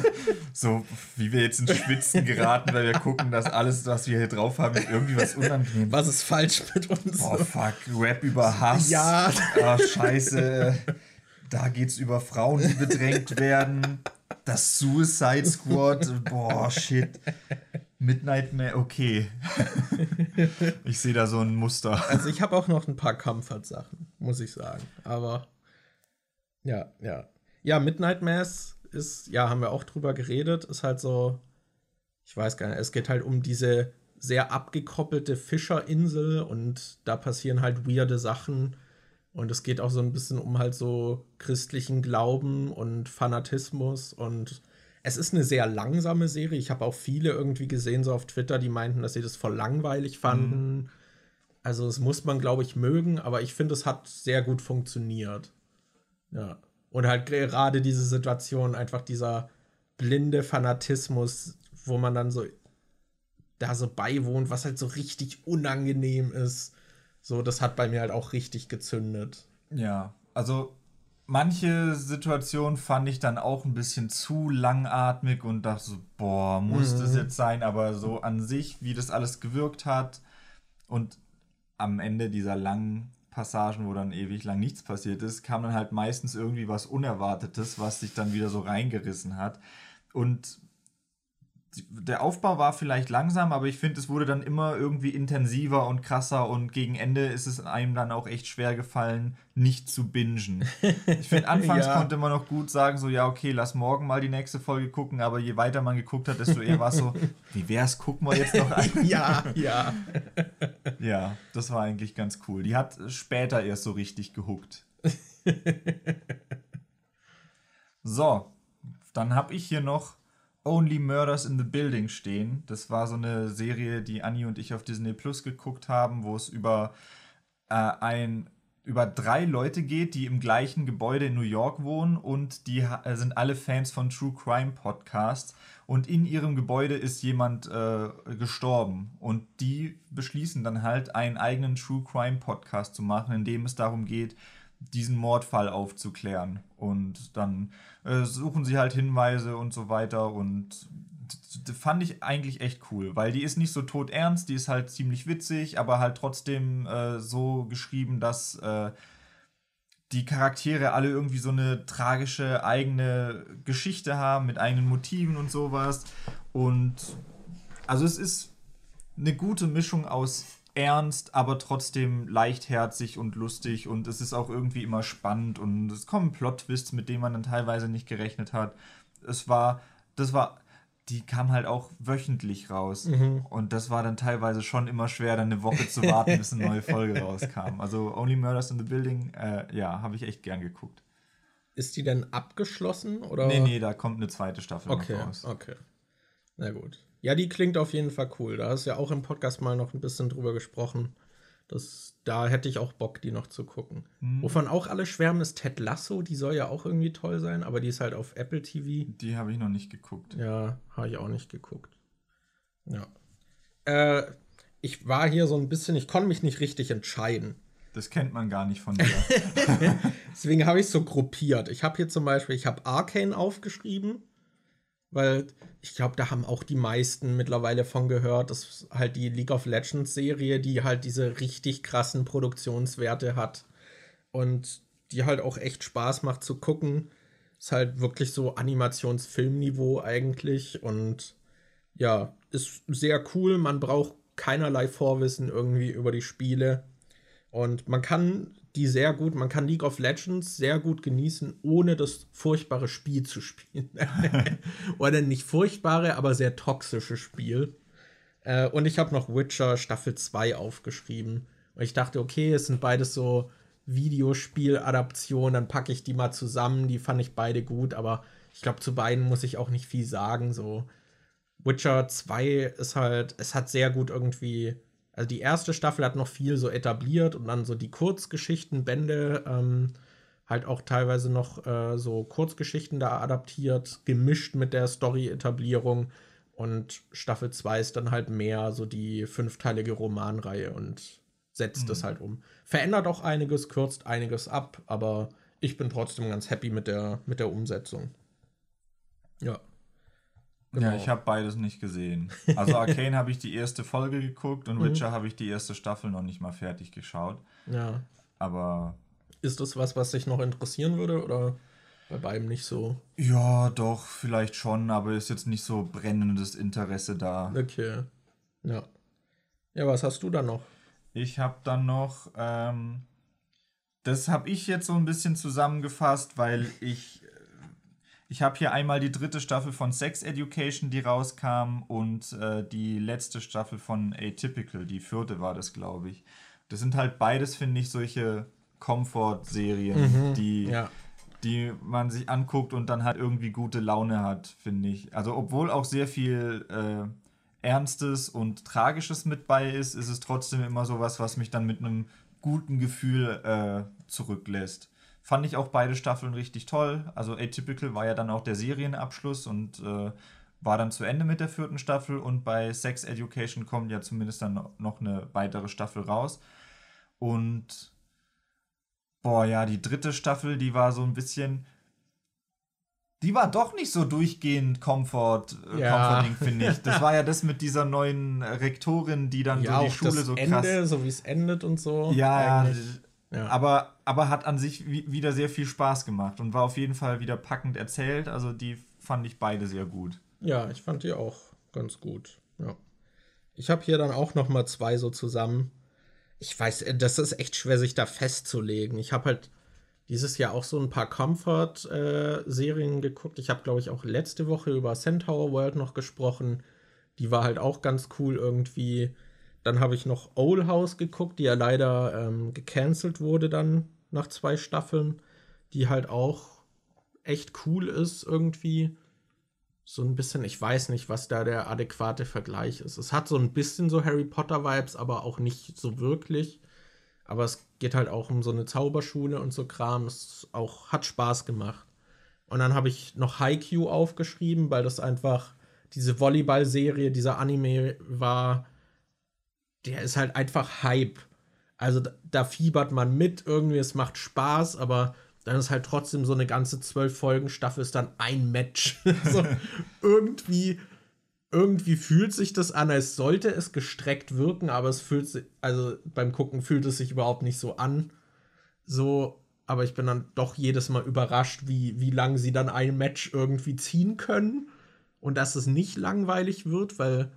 (laughs) so, wie wir jetzt ins Schwitzen geraten, weil wir gucken, dass alles, was wir hier drauf haben, irgendwie was unangenehm Was ist falsch mit uns? Oh, fuck. Rap über Hass. Ja. Oh, scheiße. Da geht's über Frauen, die bedrängt werden. Das Suicide Squad. Boah, shit. Midnight Man, okay. (laughs) ich sehe da so ein Muster. Also ich habe auch noch ein paar Comfort-Sachen, muss ich sagen. Aber ja, ja. Ja, Midnight Mass ist, ja, haben wir auch drüber geredet, ist halt so, ich weiß gar nicht, es geht halt um diese sehr abgekoppelte Fischerinsel und da passieren halt weirde Sachen. Und es geht auch so ein bisschen um halt so christlichen Glauben und Fanatismus. Und es ist eine sehr langsame Serie. Ich habe auch viele irgendwie gesehen, so auf Twitter, die meinten, dass sie das voll langweilig fanden. Mhm. Also, das muss man, glaube ich, mögen, aber ich finde, es hat sehr gut funktioniert. Ja. Und halt gerade diese Situation, einfach dieser blinde Fanatismus, wo man dann so da so beiwohnt, was halt so richtig unangenehm ist. So, das hat bei mir halt auch richtig gezündet. Ja, also manche Situationen fand ich dann auch ein bisschen zu langatmig und dachte so, boah, muss mhm. das jetzt sein? Aber so an sich, wie das alles gewirkt hat und am Ende dieser langen Passagen, wo dann ewig lang nichts passiert ist, kam dann halt meistens irgendwie was Unerwartetes, was sich dann wieder so reingerissen hat. Und der Aufbau war vielleicht langsam, aber ich finde, es wurde dann immer irgendwie intensiver und krasser und gegen Ende ist es einem dann auch echt schwer gefallen, nicht zu bingen. Ich finde, (laughs) anfangs ja. konnte man noch gut sagen, so, ja, okay, lass morgen mal die nächste Folge gucken, aber je weiter man geguckt hat, desto eher war es so, (laughs) wie wär's, gucken wir jetzt noch (laughs) ein. ja, ja. ja, das war eigentlich ganz cool. Die hat später erst so richtig gehuckt. so, dann habe ich hier noch Only Murders in the Building stehen. Das war so eine Serie, die Annie und ich auf Disney Plus geguckt haben, wo es über äh, ein über drei Leute geht, die im gleichen Gebäude in New York wohnen und die äh, sind alle Fans von True Crime Podcasts und in ihrem Gebäude ist jemand äh, gestorben und die beschließen dann halt einen eigenen True Crime Podcast zu machen, in dem es darum geht, diesen Mordfall aufzuklären. Und dann äh, suchen sie halt Hinweise und so weiter. Und fand ich eigentlich echt cool, weil die ist nicht so todernst, die ist halt ziemlich witzig, aber halt trotzdem äh, so geschrieben, dass äh, die Charaktere alle irgendwie so eine tragische eigene Geschichte haben mit eigenen Motiven und sowas. Und also es ist eine gute Mischung aus ernst, aber trotzdem leichtherzig und lustig und es ist auch irgendwie immer spannend und es kommen Plot-Twists, mit denen man dann teilweise nicht gerechnet hat. Es war, das war, die kam halt auch wöchentlich raus mhm. und das war dann teilweise schon immer schwer, dann eine Woche zu warten, (laughs) bis eine neue Folge rauskam. Also Only Murders in the Building, äh, ja, habe ich echt gern geguckt. Ist die denn abgeschlossen oder? Nee, nee, da kommt eine zweite Staffel okay, noch raus. Okay. Na gut. Ja, die klingt auf jeden Fall cool. Da hast du ja auch im Podcast mal noch ein bisschen drüber gesprochen. Das, da hätte ich auch Bock, die noch zu gucken. Mhm. Wovon auch alle schwärmen, ist Ted Lasso. Die soll ja auch irgendwie toll sein, aber die ist halt auf Apple TV. Die habe ich noch nicht geguckt. Ja, habe ich auch nicht geguckt. Ja. Äh, ich war hier so ein bisschen, ich konnte mich nicht richtig entscheiden. Das kennt man gar nicht von dir. (laughs) Deswegen habe ich es so gruppiert. Ich habe hier zum Beispiel, ich habe Arcane aufgeschrieben weil ich glaube, da haben auch die meisten mittlerweile von gehört. Das ist halt die League of Legends Serie, die halt diese richtig krassen Produktionswerte hat und die halt auch echt Spaß macht zu gucken. Ist halt wirklich so Animationsfilmniveau eigentlich und ja, ist sehr cool. Man braucht keinerlei Vorwissen irgendwie über die Spiele und man kann die sehr gut, man kann League of Legends sehr gut genießen, ohne das furchtbare Spiel zu spielen. (laughs) Oder nicht furchtbare, aber sehr toxische Spiel. Äh, und ich habe noch Witcher Staffel 2 aufgeschrieben. Und ich dachte, okay, es sind beides so Videospiel-Adaptionen, dann packe ich die mal zusammen. Die fand ich beide gut, aber ich glaube, zu beiden muss ich auch nicht viel sagen. So, Witcher 2 ist halt, es hat sehr gut irgendwie also die erste Staffel hat noch viel so etabliert und dann so die Kurzgeschichtenbände ähm, halt auch teilweise noch äh, so Kurzgeschichten da adaptiert, gemischt mit der Story-Etablierung. Und Staffel 2 ist dann halt mehr so die fünfteilige Romanreihe und setzt mhm. das halt um. Verändert auch einiges, kürzt einiges ab, aber ich bin trotzdem ganz happy mit der, mit der Umsetzung. Ja. Genau. Ja, ich habe beides nicht gesehen. Also (laughs) Arcane habe ich die erste Folge geguckt und mhm. Witcher habe ich die erste Staffel noch nicht mal fertig geschaut. Ja. Aber. Ist das was, was dich noch interessieren würde? Oder? Bei beidem nicht so. Ja, doch, vielleicht schon, aber ist jetzt nicht so brennendes Interesse da. Okay. Ja. Ja, was hast du da noch? Ich habe dann noch, ähm, das habe ich jetzt so ein bisschen zusammengefasst, weil ich, ich habe hier einmal die dritte Staffel von Sex Education, die rauskam, und äh, die letzte Staffel von Atypical, die vierte war das, glaube ich. Das sind halt beides, finde ich, solche Comfort-Serien, mhm, die, ja. die man sich anguckt und dann halt irgendwie gute Laune hat, finde ich. Also obwohl auch sehr viel äh, Ernstes und Tragisches mit bei ist, ist es trotzdem immer sowas, was mich dann mit einem guten Gefühl äh, zurücklässt. Fand ich auch beide Staffeln richtig toll. Also Atypical war ja dann auch der Serienabschluss und äh, war dann zu Ende mit der vierten Staffel und bei Sex Education kommt ja zumindest dann noch eine weitere Staffel raus. Und boah, ja, die dritte Staffel, die war so ein bisschen, die war doch nicht so durchgehend Comfort, äh, ja. Comforting, finde ich. Das (laughs) war ja das mit dieser neuen Rektorin, die dann ja, so die Schule so krass. Ende, so wie es endet und so. Ja, ja. Aber, aber hat an sich wieder sehr viel Spaß gemacht und war auf jeden Fall wieder packend erzählt. Also die fand ich beide sehr gut. Ja, ich fand die auch ganz gut. Ja. Ich habe hier dann auch noch mal zwei so zusammen. Ich weiß, das ist echt schwer, sich da festzulegen. Ich habe halt dieses Jahr auch so ein paar Comfort-Serien äh, geguckt. Ich habe, glaube ich, auch letzte Woche über Centaur World noch gesprochen. Die war halt auch ganz cool irgendwie. Dann habe ich noch Owl House geguckt, die ja leider ähm, gecancelt wurde dann nach zwei Staffeln. Die halt auch echt cool ist irgendwie. So ein bisschen, ich weiß nicht, was da der adäquate Vergleich ist. Es hat so ein bisschen so Harry Potter-Vibes, aber auch nicht so wirklich. Aber es geht halt auch um so eine Zauberschule und so Kram. Es auch, hat Spaß gemacht. Und dann habe ich noch Haikyuu aufgeschrieben, weil das einfach diese Volleyball-Serie, dieser Anime war, der ist halt einfach Hype. Also da, da, fiebert man mit, irgendwie, es macht Spaß, aber dann ist halt trotzdem so eine ganze zwölf Folgen Staffel ist dann ein Match. (laughs) so, irgendwie irgendwie fühlt sich das an, als sollte es gestreckt wirken, aber es fühlt sich, also beim Gucken fühlt es sich überhaupt nicht so an. So, aber ich bin dann doch jedes Mal überrascht, wie, wie lang sie dann ein Match irgendwie ziehen können und dass es nicht langweilig wird, weil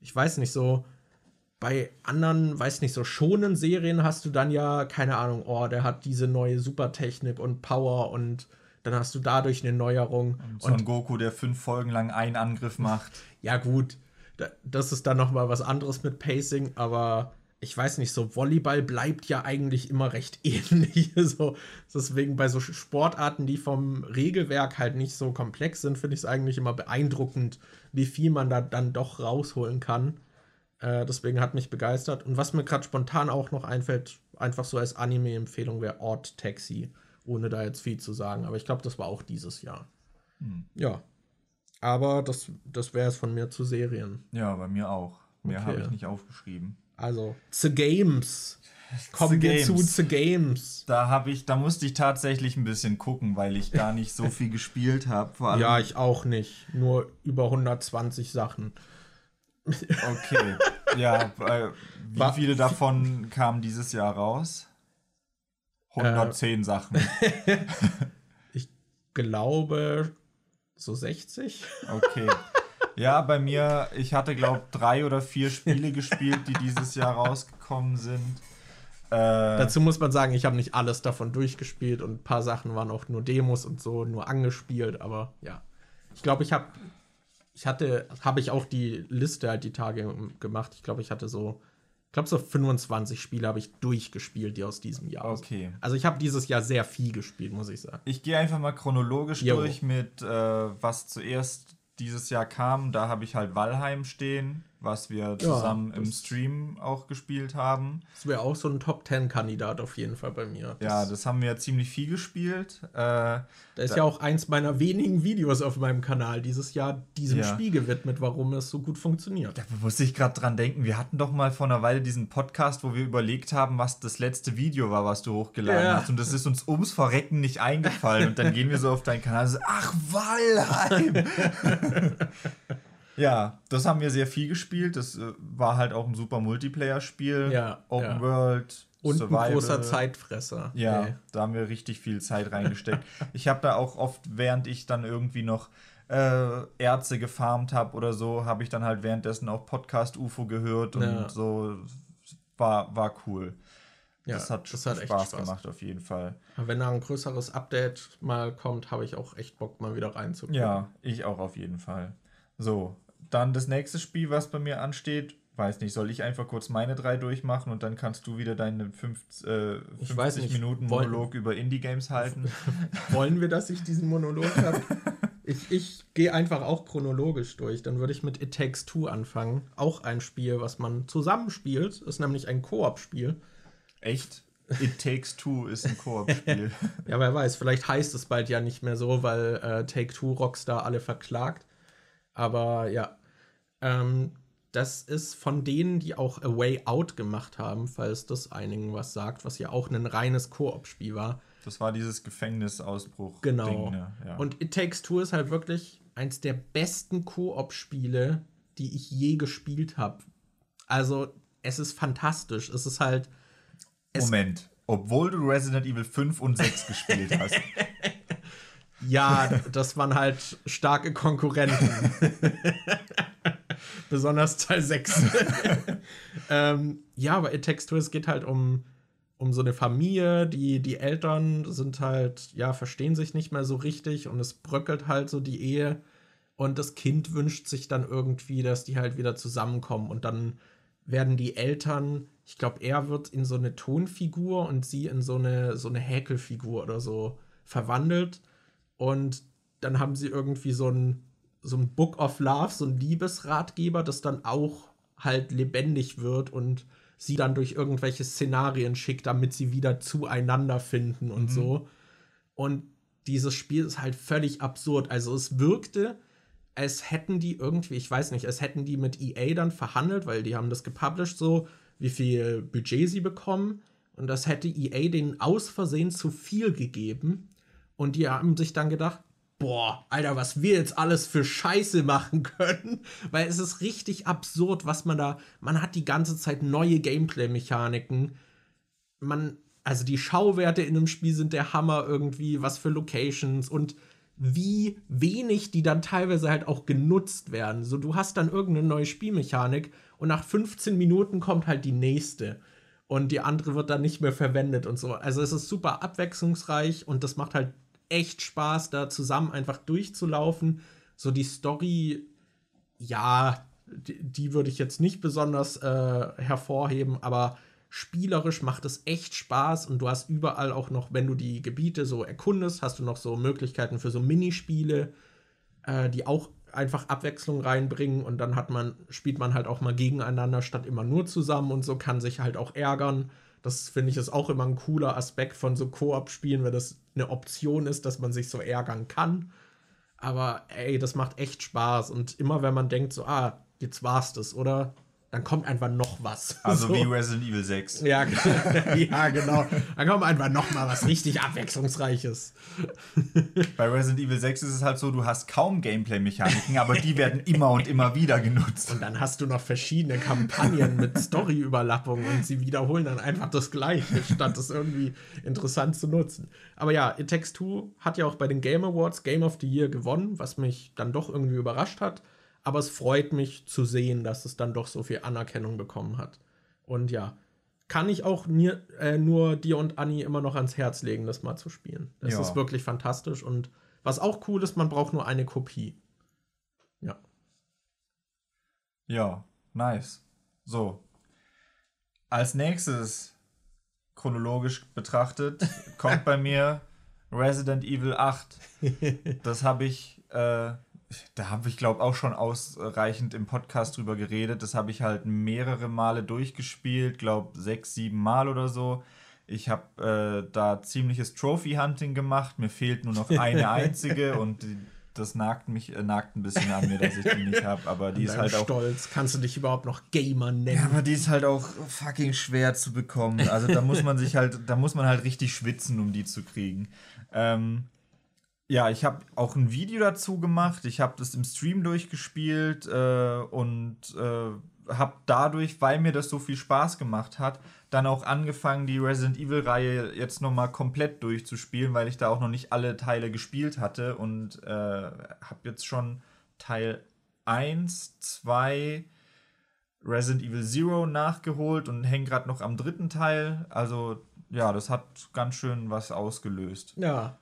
ich weiß nicht, so bei anderen, weiß nicht, so schonen Serien hast du dann ja, keine Ahnung, oh, der hat diese neue Supertechnik und Power und dann hast du dadurch eine Neuerung. Und Son Goku, der fünf Folgen lang einen Angriff macht. (laughs) Ja, gut. Das ist dann nochmal was anderes mit Pacing, aber ich weiß nicht, so Volleyball bleibt ja eigentlich immer recht (laughs) ähnlich. so, deswegen bei so Sportarten, die vom Regelwerk halt nicht so komplex sind, finde ich es eigentlich immer beeindruckend, wie viel man da dann doch rausholen kann. Äh, deswegen hat mich begeistert. Und was mir gerade spontan auch noch einfällt, einfach so als Anime-Empfehlung, wäre Ort Taxi ohne da jetzt viel zu sagen. Aber ich glaube, das war auch dieses Jahr. Hm. Ja. Aber das, das wäre es von mir zu Serien. Ja, bei mir auch. Mehr okay. habe ich nicht aufgeschrieben. Also, The Games. Kommen wir zu The Games. Da habe ich, da musste ich tatsächlich ein bisschen gucken, weil ich gar nicht so (laughs) viel gespielt habe. Ja, ich auch nicht. Nur über 120 Sachen. Okay. ja, äh, wie War, viele davon kamen dieses Jahr raus? 110 äh, Sachen. (laughs) ich glaube so 60. Okay. Ja, bei mir, ich hatte, glaube ich, drei oder vier Spiele gespielt, die dieses Jahr rausgekommen sind. Äh, Dazu muss man sagen, ich habe nicht alles davon durchgespielt und ein paar Sachen waren auch nur Demos und so, nur angespielt, aber ja. Ich glaube, ich habe, ich hatte, habe ich auch die Liste halt die Tage gemacht. Ich glaube, ich hatte so glaube, so 25 Spiele habe ich durchgespielt, die aus diesem Jahr Okay. Sind. Also ich habe dieses Jahr sehr viel gespielt, muss ich sagen. Ich gehe einfach mal chronologisch jo. durch mit, äh, was zuerst dieses Jahr kam. Da habe ich halt Valheim stehen was wir zusammen ja, im Stream auch gespielt haben. Das wäre auch so ein Top-10-Kandidat auf jeden Fall bei mir. Das ja, das haben wir ziemlich viel gespielt. Äh, da ist da ja auch eins meiner wenigen Videos auf meinem Kanal dieses Jahr diesem ja. Spiel gewidmet, warum es so gut funktioniert. Da muss ich gerade dran denken, wir hatten doch mal vor einer Weile diesen Podcast, wo wir überlegt haben, was das letzte Video war, was du hochgeladen ja. hast. Und das ist uns ums Verrecken nicht eingefallen. Und dann gehen wir so auf deinen Kanal und so, ach, Valheim! (laughs) Ja, das haben wir sehr viel gespielt. Das äh, war halt auch ein super Multiplayer-Spiel. Ja, Open ja. World. Und Survival. ein großer Zeitfresser. Ja, ey. da haben wir richtig viel Zeit reingesteckt. (laughs) ich habe da auch oft, während ich dann irgendwie noch äh, Ärzte gefarmt habe oder so, habe ich dann halt währenddessen auch Podcast UFO gehört und ja. so war, war cool. Ja, das hat, das hat Spaß, Spaß, gemacht auf jeden Fall. Wenn da ein größeres Update mal kommt, habe ich auch echt Bock, mal wieder reinzukommen. Ja, ich auch auf jeden Fall. So, dann das nächste Spiel, was bei mir ansteht, weiß nicht, soll ich einfach kurz meine drei durchmachen und dann kannst du wieder deinen 50, äh, 50 Minuten Monolog Wollen, über Indie-Games halten? (laughs) Wollen wir, dass ich diesen Monolog habe? (laughs) ich ich gehe einfach auch chronologisch durch. Dann würde ich mit It Takes Two anfangen. Auch ein Spiel, was man zusammenspielt. Ist nämlich ein Koop-Spiel. Echt? It Takes Two ist ein Koop-Spiel. (laughs) ja, wer weiß, vielleicht heißt es bald ja nicht mehr so, weil äh, Take Two Rockstar alle verklagt. Aber ja. Ähm, das ist von denen, die auch A Way Out gemacht haben, falls das einigen was sagt, was ja auch ein reines Koop-Spiel war. Das war dieses Gefängnisausbruch. Genau. Ding, ne? ja. Und It Takes Two ist halt wirklich eins der besten Koop-Spiele, die ich je gespielt habe. Also, es ist fantastisch. Es ist halt. Es Moment. Obwohl du Resident Evil 5 und 6 gespielt hast. (laughs) Ja, (laughs) das waren halt starke Konkurrenten. (laughs) Besonders Teil 6. (laughs) ähm, ja, aber It Takes Two, es geht halt um, um so eine Familie, die, die Eltern sind halt, ja, verstehen sich nicht mehr so richtig und es bröckelt halt so die Ehe. Und das Kind wünscht sich dann irgendwie, dass die halt wieder zusammenkommen. Und dann werden die Eltern, ich glaube, er wird in so eine Tonfigur und sie in so eine, so eine Häkelfigur oder so verwandelt. Und dann haben sie irgendwie so ein, so ein Book of Love, so ein Liebesratgeber, das dann auch halt lebendig wird und sie dann durch irgendwelche Szenarien schickt, damit sie wieder zueinander finden und mhm. so. Und dieses Spiel ist halt völlig absurd. Also es wirkte, als hätten die irgendwie, ich weiß nicht, als hätten die mit EA dann verhandelt, weil die haben das gepublished so, wie viel Budget sie bekommen. Und das hätte EA denen aus Versehen zu viel gegeben. Und die haben sich dann gedacht, boah, Alter, was wir jetzt alles für Scheiße machen können. (laughs) Weil es ist richtig absurd, was man da. Man hat die ganze Zeit neue Gameplay-Mechaniken. Man, also die Schauwerte in einem Spiel sind der Hammer irgendwie, was für Locations und wie wenig die dann teilweise halt auch genutzt werden. So, du hast dann irgendeine neue Spielmechanik und nach 15 Minuten kommt halt die nächste und die andere wird dann nicht mehr verwendet und so. Also es ist super abwechslungsreich und das macht halt echt Spaß, da zusammen einfach durchzulaufen. So die Story, ja, die, die würde ich jetzt nicht besonders äh, hervorheben, aber spielerisch macht es echt Spaß und du hast überall auch noch, wenn du die Gebiete so erkundest, hast du noch so Möglichkeiten für so Minispiele, äh, die auch einfach Abwechslung reinbringen und dann hat man, spielt man halt auch mal gegeneinander statt immer nur zusammen und so kann sich halt auch ärgern. Das finde ich ist auch immer ein cooler Aspekt von so Koop-Spielen, wenn das eine Option ist, dass man sich so ärgern kann. Aber ey, das macht echt Spaß. Und immer wenn man denkt, so, ah, jetzt war's das, oder? Dann kommt einfach noch was. Also so. wie Resident Evil 6. Ja, (laughs) (laughs) ja, genau. Dann kommt einfach noch mal was richtig Abwechslungsreiches. Bei Resident Evil 6 ist es halt so, du hast kaum Gameplay-Mechaniken, aber die werden immer und immer wieder genutzt. Und dann hast du noch verschiedene Kampagnen mit Story-Überlappung und sie wiederholen dann einfach das Gleiche, statt es irgendwie interessant zu nutzen. Aber ja, It Takes Two hat ja auch bei den Game Awards Game of the Year gewonnen, was mich dann doch irgendwie überrascht hat aber es freut mich zu sehen, dass es dann doch so viel Anerkennung bekommen hat. Und ja, kann ich auch mir, äh, nur dir und Anni immer noch ans Herz legen, das mal zu spielen. Das ja. ist wirklich fantastisch und was auch cool ist, man braucht nur eine Kopie. Ja. Ja, nice. So. Als nächstes, chronologisch betrachtet, kommt bei (laughs) mir Resident Evil 8. Das habe ich äh, da habe ich, glaube auch schon ausreichend im Podcast drüber geredet. Das habe ich halt mehrere Male durchgespielt, glaube sechs, sieben Mal oder so. Ich habe äh, da ziemliches Trophy-Hunting gemacht. Mir fehlt nur noch eine (laughs) einzige und die, das nagt mich äh, nagt ein bisschen an mir, dass ich die nicht habe. Aber die ist halt auch. Stolz. Kannst du dich überhaupt noch Gamer nennen? Ja, aber die ist halt auch fucking schwer zu bekommen. Also da muss man sich halt, da muss man halt richtig schwitzen, um die zu kriegen. Ähm, ja, ich habe auch ein Video dazu gemacht. Ich habe das im Stream durchgespielt äh, und äh, habe dadurch, weil mir das so viel Spaß gemacht hat, dann auch angefangen, die Resident Evil-Reihe jetzt nochmal komplett durchzuspielen, weil ich da auch noch nicht alle Teile gespielt hatte und äh, habe jetzt schon Teil 1, 2, Resident Evil Zero nachgeholt und hänge gerade noch am dritten Teil. Also ja, das hat ganz schön was ausgelöst. Ja.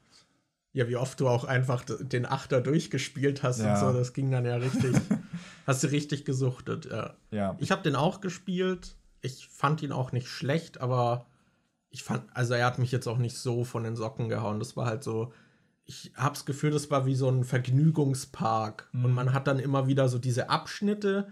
Ja, wie oft du auch einfach den Achter durchgespielt hast ja. und so, das ging dann ja richtig. (laughs) hast du richtig gesuchtet, ja. ja. Ich habe den auch gespielt. Ich fand ihn auch nicht schlecht, aber ich fand, also er hat mich jetzt auch nicht so von den Socken gehauen. Das war halt so, ich habe das Gefühl, das war wie so ein Vergnügungspark. Mhm. Und man hat dann immer wieder so diese Abschnitte.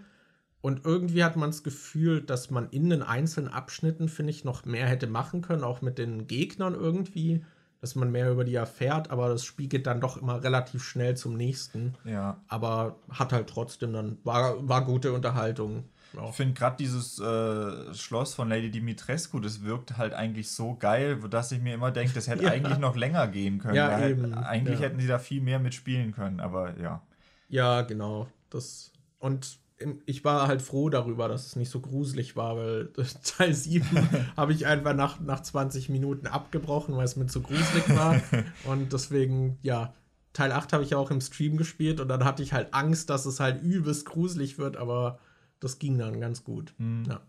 Und irgendwie hat man das Gefühl, dass man in den einzelnen Abschnitten, finde ich, noch mehr hätte machen können, auch mit den Gegnern irgendwie, dass man mehr über die erfährt, aber das spiegelt dann doch immer relativ schnell zum nächsten. Ja. Aber hat halt trotzdem dann, war, war gute Unterhaltung. Auch. Ich finde gerade dieses äh, Schloss von Lady Dimitrescu, das wirkt halt eigentlich so geil, dass ich mir immer denke, das hätte (laughs) ja. eigentlich noch länger gehen können. Ja, eben. eigentlich ja. hätten sie da viel mehr mitspielen können, aber ja. Ja, genau. Das und ich war halt froh darüber, dass es nicht so gruselig war, weil (laughs) Teil 7 (laughs) habe ich einfach nach, nach 20 Minuten abgebrochen, weil es mir zu gruselig war. (laughs) Und deswegen, ja, Teil 8 habe ich ja auch im Stream gespielt und dann hatte ich halt Angst, dass es halt übelst gruselig wird, aber das ging dann ganz gut. Mhm. Ja.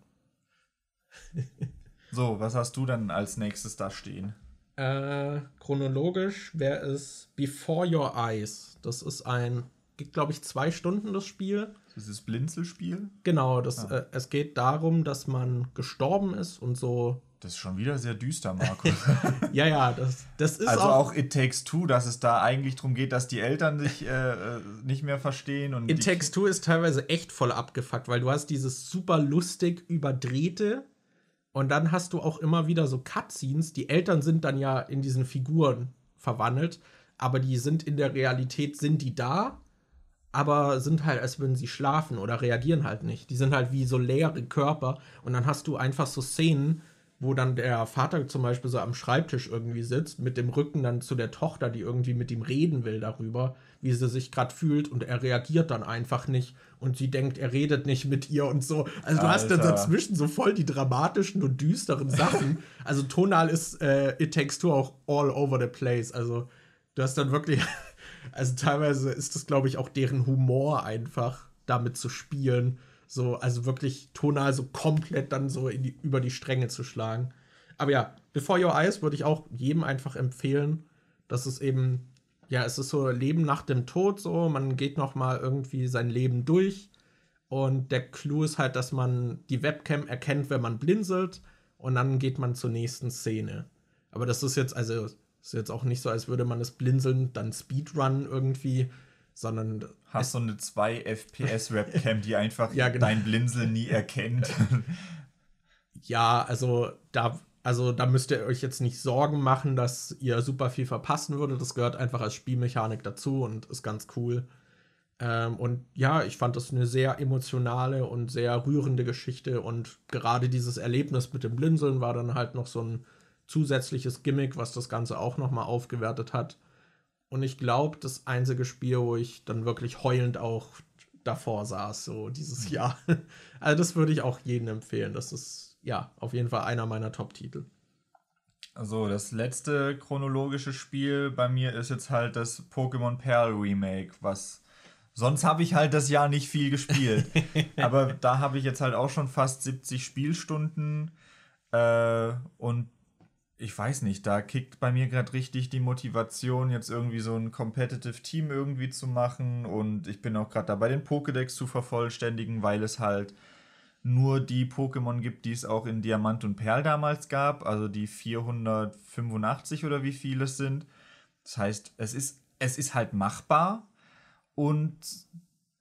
so, was hast du dann als nächstes da stehen? Äh, chronologisch wäre es Before Your Eyes. Das ist ein, geht glaube ich zwei Stunden das Spiel. Dieses Blinzelspiel? Genau, das, ah. äh, es geht darum, dass man gestorben ist und so das ist schon wieder sehr düster, Markus. (laughs) ja, ja, das, das ist also auch, auch It Takes Two, dass es da eigentlich darum geht, dass die Eltern sich äh, äh nicht mehr verstehen. Und It Takes Two ist teilweise echt voll abgefuckt, weil du hast dieses super lustig überdrehte und dann hast du auch immer wieder so Cutscenes. Die Eltern sind dann ja in diesen Figuren verwandelt, aber die sind in der Realität, sind die da, aber sind halt, als würden sie schlafen oder reagieren halt nicht. Die sind halt wie so leere Körper und dann hast du einfach so Szenen, wo dann der Vater zum Beispiel so am Schreibtisch irgendwie sitzt, mit dem Rücken dann zu der Tochter, die irgendwie mit ihm reden will darüber, wie sie sich gerade fühlt und er reagiert dann einfach nicht und sie denkt, er redet nicht mit ihr und so. Also du Alter. hast dann dazwischen so voll die dramatischen und düsteren Sachen. (laughs) also tonal ist äh, It Takes Two auch all over the place. Also du hast dann wirklich, also teilweise ist das glaube ich auch deren Humor einfach damit zu spielen so, also wirklich tonal so komplett dann so die, über die Stränge zu schlagen. Aber ja, Before Your Eyes würde ich auch jedem einfach empfehlen. dass es eben, ja, es ist so Leben nach dem Tod so. Man geht noch mal irgendwie sein Leben durch. Und der Clou ist halt, dass man die Webcam erkennt, wenn man blinzelt. Und dann geht man zur nächsten Szene. Aber das ist jetzt, also, ist jetzt auch nicht so, als würde man es blinzeln, dann Speedrun irgendwie, sondern. Hast so eine 2 FPS Webcam, die einfach (laughs) ja, genau. dein Blinzeln nie erkennt. (laughs) ja, also da, also da müsst ihr euch jetzt nicht Sorgen machen, dass ihr super viel verpassen würdet. Das gehört einfach als Spielmechanik dazu und ist ganz cool. Ähm, und ja, ich fand das eine sehr emotionale und sehr rührende Geschichte. Und gerade dieses Erlebnis mit dem Blinzeln war dann halt noch so ein zusätzliches Gimmick, was das Ganze auch nochmal aufgewertet hat. Und ich glaube, das einzige Spiel, wo ich dann wirklich heulend auch davor saß, so dieses mhm. Jahr. (laughs) Also das würde ich auch jedem empfehlen. Das ist ja auf jeden Fall einer meiner Top-Titel. Also das letzte chronologische Spiel bei mir ist jetzt halt das Pokémon Pearl Remake, was sonst habe ich halt das Jahr nicht viel gespielt. (laughs) Aber da habe ich jetzt halt auch schon fast 70 Spielstunden äh, und ich weiß nicht, da kickt bei mir gerade richtig die Motivation, jetzt irgendwie so ein Competitive Team irgendwie zu machen. Und ich bin auch gerade dabei, den Pokédex zu vervollständigen, weil es halt nur die Pokémon gibt, die es auch in Diamant und Perl damals gab, also die 485 oder wie viele es sind. Das heißt, es ist, es ist halt machbar und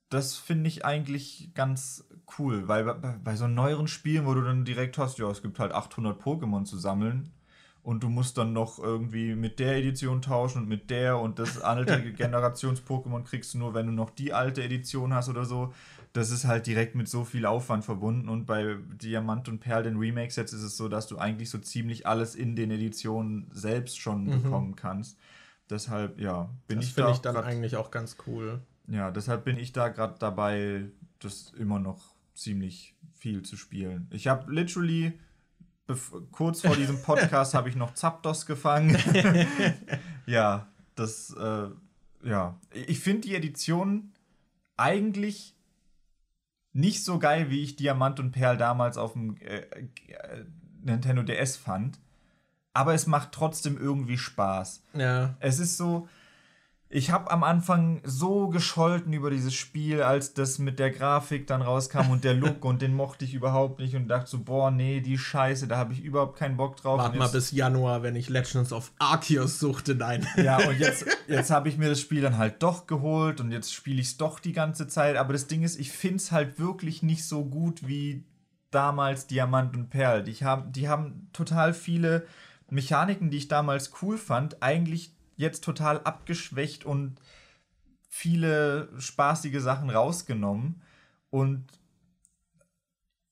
das finde ich eigentlich ganz cool, weil bei, bei so neueren Spielen, wo du dann direkt hast, ja, es gibt halt 800 Pokémon zu sammeln, und du musst dann noch irgendwie mit der Edition tauschen und mit der und das alte (laughs) Generations-Pokémon kriegst du nur, wenn du noch die alte Edition hast oder so. Das ist halt direkt mit so viel Aufwand verbunden und bei Diamant und Perl, den Remake-Sets, ist es so, dass du eigentlich so ziemlich alles in den Editionen selbst schon mhm. bekommen kannst. Deshalb, ja, bin das ich da. Das finde ich dann eigentlich auch ganz cool. Ja, deshalb bin ich da gerade dabei, das immer noch ziemlich viel zu spielen. Ich habe literally kurz vor diesem Podcast habe ich noch Zapdos gefangen. (laughs) ja, das, äh, ja. Ich finde die Edition eigentlich nicht so geil, wie ich Diamant und Perl damals auf dem äh, äh, Nintendo DS fand. Aber es macht trotzdem irgendwie Spaß. Ja. Es ist so, ich habe am Anfang so gescholten über dieses Spiel, als das mit der Grafik dann rauskam und der Look (laughs) und den mochte ich überhaupt nicht und dachte so, boah, nee, die Scheiße, da habe ich überhaupt keinen Bock drauf. Warte mal bis Januar, wenn ich Legends of Arceus suchte, nein. Ja, und jetzt, (laughs) jetzt habe ich mir das Spiel dann halt doch geholt und jetzt spiele ich es doch die ganze Zeit. Aber das Ding ist, ich finde es halt wirklich nicht so gut wie damals Diamant und Perl. Die haben, die haben total viele Mechaniken, die ich damals cool fand, eigentlich jetzt total abgeschwächt und viele spaßige Sachen rausgenommen. Und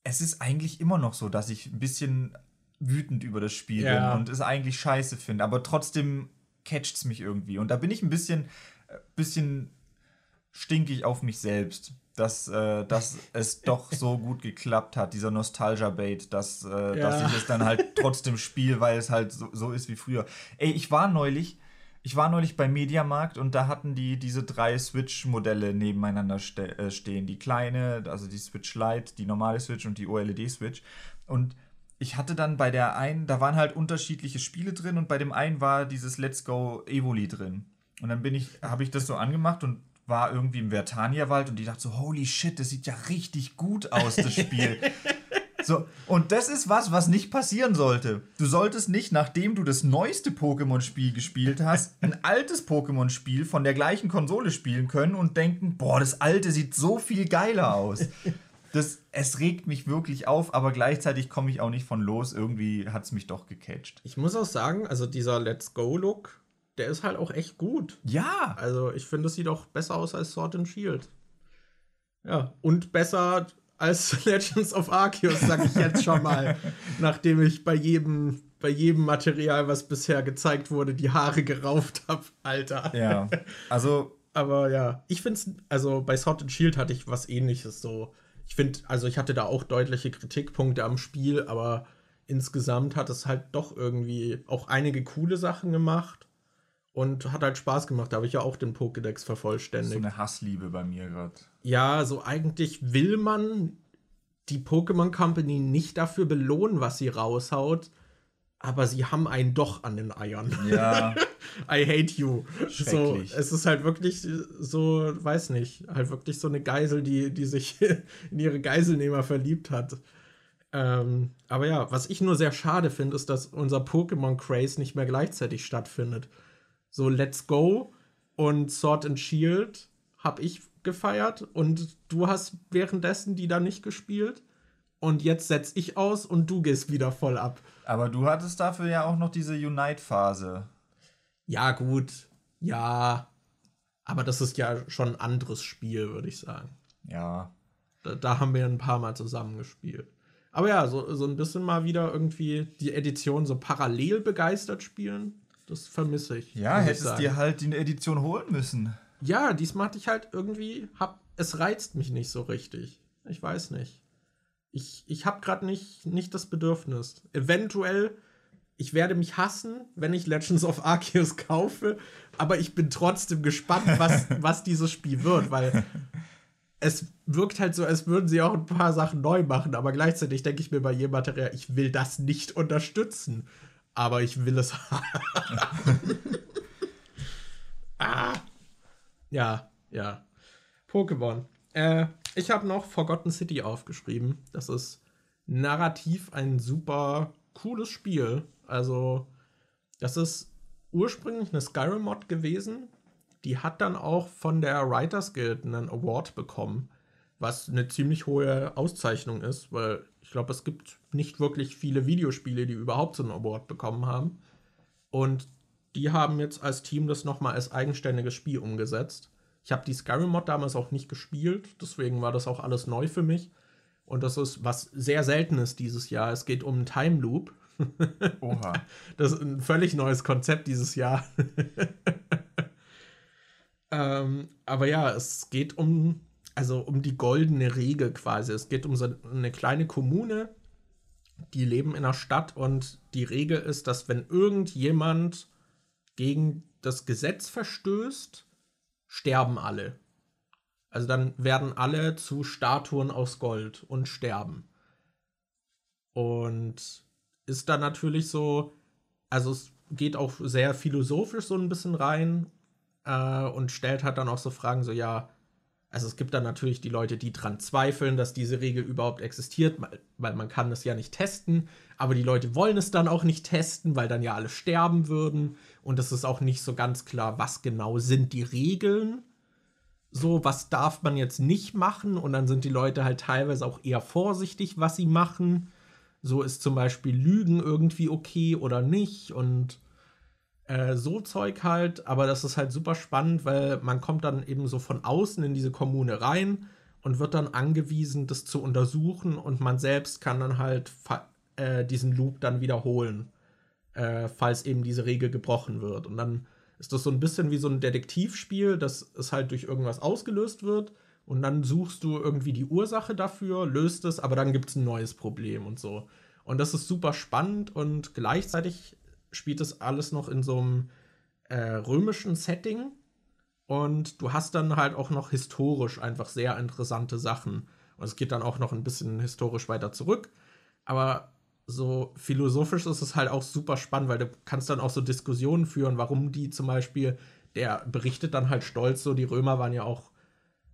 es ist eigentlich immer noch so, dass ich ein bisschen wütend über das Spiel ja. bin und es eigentlich scheiße finde. Aber trotzdem catcht es mich irgendwie. Und da bin ich ein bisschen, äh, bisschen stinkig auf mich selbst, dass, äh, dass es (laughs) doch so gut geklappt hat, dieser Nostalgia-Bait, dass, äh, ja. dass ich es dann halt trotzdem spiele, weil es halt so, so ist wie früher. Ey, ich war neulich ich war neulich beim Mediamarkt und da hatten die diese drei Switch-Modelle nebeneinander ste äh, stehen. Die kleine, also die Switch Lite, die normale Switch und die OLED-Switch. Und ich hatte dann bei der einen, da waren halt unterschiedliche Spiele drin und bei dem einen war dieses Let's Go Evoli drin. Und dann bin ich, habe ich das so angemacht und war irgendwie im Vertania-Wald und die dachte so, holy shit, das sieht ja richtig gut aus, das Spiel. (laughs) So, und das ist was, was nicht passieren sollte. Du solltest nicht, nachdem du das neueste Pokémon-Spiel gespielt hast, (laughs) ein altes Pokémon-Spiel von der gleichen Konsole spielen können und denken, boah, das alte sieht so viel geiler aus. Das, es regt mich wirklich auf, aber gleichzeitig komme ich auch nicht von los. Irgendwie hat es mich doch gecatcht. Ich muss auch sagen, also dieser Let's Go-Look, der ist halt auch echt gut. Ja. Also ich finde, es sieht auch besser aus als Sword and Shield. Ja, und besser als (laughs) Legends of Arceus, sag ich jetzt schon mal, (laughs) nachdem ich bei jedem, bei jedem Material, was bisher gezeigt wurde, die Haare gerauft habe, Alter. Ja, also. (laughs) Aber ja, ich finde es, also bei Sword and Shield hatte ich was ähnliches so. Ich finde, also ich hatte da auch deutliche Kritikpunkte am Spiel, aber insgesamt hat es halt doch irgendwie auch einige coole Sachen gemacht und hat halt Spaß gemacht. Da habe ich ja auch den Pokédex vervollständigt. So eine Hassliebe bei mir gerade. Ja, so eigentlich will man die Pokémon Company nicht dafür belohnen, was sie raushaut, aber sie haben einen doch an den Eiern. Ja. (laughs) I hate you. So, es ist halt wirklich so, weiß nicht, halt wirklich so eine Geisel, die, die sich (laughs) in ihre Geiselnehmer verliebt hat. Ähm, aber ja, was ich nur sehr schade finde, ist, dass unser Pokémon Craze nicht mehr gleichzeitig stattfindet. So Let's Go und Sword and Shield habe ich gefeiert und du hast währenddessen die da nicht gespielt. Und jetzt setz ich aus und du gehst wieder voll ab. Aber du hattest dafür ja auch noch diese Unite-Phase. Ja, gut. Ja. Aber das ist ja schon ein anderes Spiel, würde ich sagen. Ja. Da, da, haben wir ein paar Mal zusammen gespielt. Aber ja, so, so ein bisschen mal wieder irgendwie die Edition so parallel begeistert spielen. Das vermisse ich. Ja, hättest ich dir halt die Edition holen müssen. Ja, diesmal hatte ich halt irgendwie, hab, es reizt mich nicht so richtig. Ich weiß nicht. Ich, ich habe gerade nicht, nicht das Bedürfnis. Eventuell, ich werde mich hassen, wenn ich Legends of Arceus kaufe, aber ich bin trotzdem gespannt, was, (laughs) was dieses Spiel wird, weil es wirkt halt so, als würden sie auch ein paar Sachen neu machen, aber gleichzeitig denke ich mir bei jedem Material, ich will das nicht unterstützen aber ich will es haben. (laughs) ah. Ja, ja. Pokémon. Äh, ich habe noch Forgotten City aufgeschrieben. Das ist narrativ ein super cooles Spiel. Also, das ist ursprünglich eine Skyrim-Mod gewesen. Die hat dann auch von der Writers Guild einen Award bekommen, was eine ziemlich hohe Auszeichnung ist, weil glaube, es gibt nicht wirklich viele Videospiele, die überhaupt so einen Award bekommen haben. Und die haben jetzt als Team das nochmal als eigenständiges Spiel umgesetzt. Ich habe die Skyrim-Mod damals auch nicht gespielt, deswegen war das auch alles neu für mich. Und das ist was sehr Seltenes dieses Jahr. Es geht um einen Time Loop. (laughs) Oha. Das ist ein völlig neues Konzept dieses Jahr. (laughs) ähm, aber ja, es geht um also um die goldene Regel quasi. Es geht um so eine kleine Kommune, die leben in einer Stadt und die Regel ist, dass wenn irgendjemand gegen das Gesetz verstößt, sterben alle. Also dann werden alle zu Statuen aus Gold und sterben. Und ist dann natürlich so, also es geht auch sehr philosophisch so ein bisschen rein äh, und stellt halt dann auch so Fragen, so ja, also es gibt dann natürlich die Leute, die dran zweifeln, dass diese Regel überhaupt existiert, weil man kann das ja nicht testen, aber die Leute wollen es dann auch nicht testen, weil dann ja alle sterben würden und es ist auch nicht so ganz klar, was genau sind die Regeln. So, was darf man jetzt nicht machen und dann sind die Leute halt teilweise auch eher vorsichtig, was sie machen. So ist zum Beispiel Lügen irgendwie okay oder nicht und äh, so Zeug halt, aber das ist halt super spannend, weil man kommt dann eben so von außen in diese Kommune rein und wird dann angewiesen, das zu untersuchen und man selbst kann dann halt äh, diesen Loop dann wiederholen, äh, falls eben diese Regel gebrochen wird. Und dann ist das so ein bisschen wie so ein Detektivspiel, dass es halt durch irgendwas ausgelöst wird und dann suchst du irgendwie die Ursache dafür, löst es, aber dann gibt es ein neues Problem und so. Und das ist super spannend und gleichzeitig spielt das alles noch in so einem äh, römischen Setting. Und du hast dann halt auch noch historisch einfach sehr interessante Sachen. Und es geht dann auch noch ein bisschen historisch weiter zurück. Aber so philosophisch ist es halt auch super spannend, weil du kannst dann auch so Diskussionen führen, warum die zum Beispiel, der berichtet dann halt stolz, so die Römer waren ja auch,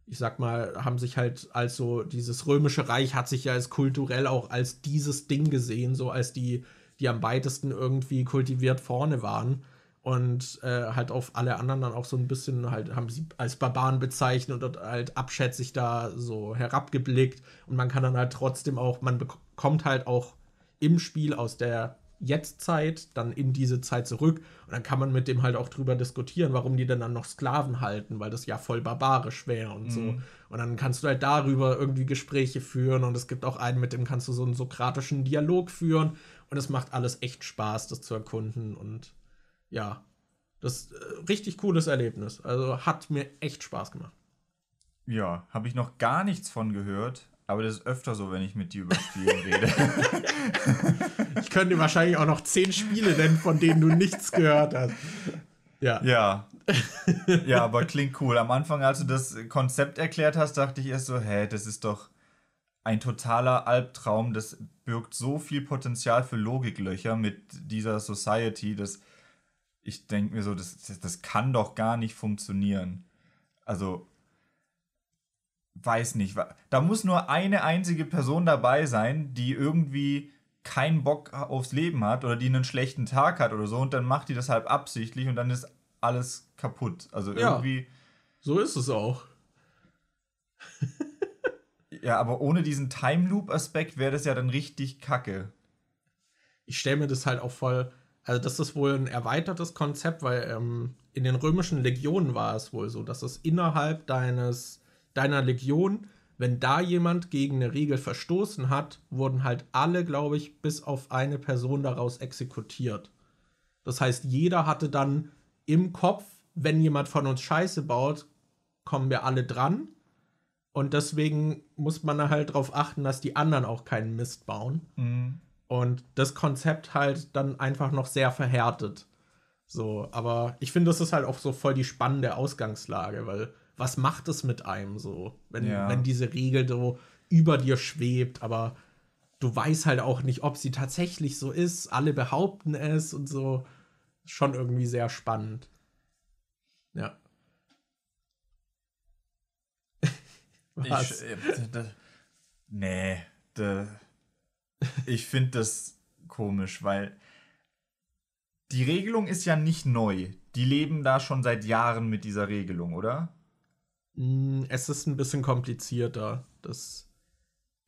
ich sag mal, haben sich halt als so, dieses römische Reich hat sich ja als kulturell auch als dieses Ding gesehen, so als die die am weitesten irgendwie kultiviert vorne waren. Und äh, halt auf alle anderen dann auch so ein bisschen halt haben sie als Barbaren bezeichnet und halt abschätzig da so herabgeblickt. Und man kann dann halt trotzdem auch, man bekommt halt auch im Spiel aus der Jetztzeit dann in diese Zeit zurück und dann kann man mit dem halt auch drüber diskutieren, warum die denn dann noch Sklaven halten, weil das ja voll barbarisch wäre und mhm. so. Und dann kannst du halt darüber irgendwie Gespräche führen und es gibt auch einen, mit dem kannst du so einen sokratischen Dialog führen und es macht alles echt Spaß, das zu erkunden. Und ja, das ist äh, richtig cooles Erlebnis. Also hat mir echt Spaß gemacht. Ja, habe ich noch gar nichts von gehört. Aber das ist öfter so, wenn ich mit dir über Spiele (laughs) rede. (laughs) ich könnte wahrscheinlich auch noch zehn Spiele nennen, von denen du nichts gehört hast. Ja. Ja. Ja, aber klingt cool. Am Anfang, als du das Konzept erklärt hast, dachte ich erst so, hä, das ist doch ein totaler Albtraum. Das birgt so viel Potenzial für Logiklöcher mit dieser Society, dass ich denke mir so, das, das, das kann doch gar nicht funktionieren. Also, weiß nicht. Da muss nur eine einzige Person dabei sein, die irgendwie keinen Bock aufs Leben hat oder die einen schlechten Tag hat oder so und dann macht die das halb absichtlich und dann ist alles kaputt. Also irgendwie. Ja, so ist es auch. (laughs) Ja, aber ohne diesen Time Loop-Aspekt wäre das ja dann richtig kacke. Ich stelle mir das halt auch voll. Also, das ist wohl ein erweitertes Konzept, weil ähm, in den römischen Legionen war es wohl so, dass es innerhalb deines, deiner Legion, wenn da jemand gegen eine Regel verstoßen hat, wurden halt alle, glaube ich, bis auf eine Person daraus exekutiert. Das heißt, jeder hatte dann im Kopf, wenn jemand von uns Scheiße baut, kommen wir alle dran und deswegen muss man halt darauf achten, dass die anderen auch keinen Mist bauen. Mhm. Und das Konzept halt dann einfach noch sehr verhärtet. So, aber ich finde, das ist halt auch so voll die spannende Ausgangslage, weil was macht es mit einem so, wenn, ja. wenn diese Regel so über dir schwebt, aber du weißt halt auch nicht, ob sie tatsächlich so ist. Alle behaupten es und so. Schon irgendwie sehr spannend. Ja. Was? Ich, äh, da, nee, da, ich finde das komisch, weil die Regelung ist ja nicht neu. Die leben da schon seit Jahren mit dieser Regelung, oder? Mm, es ist ein bisschen komplizierter. Das,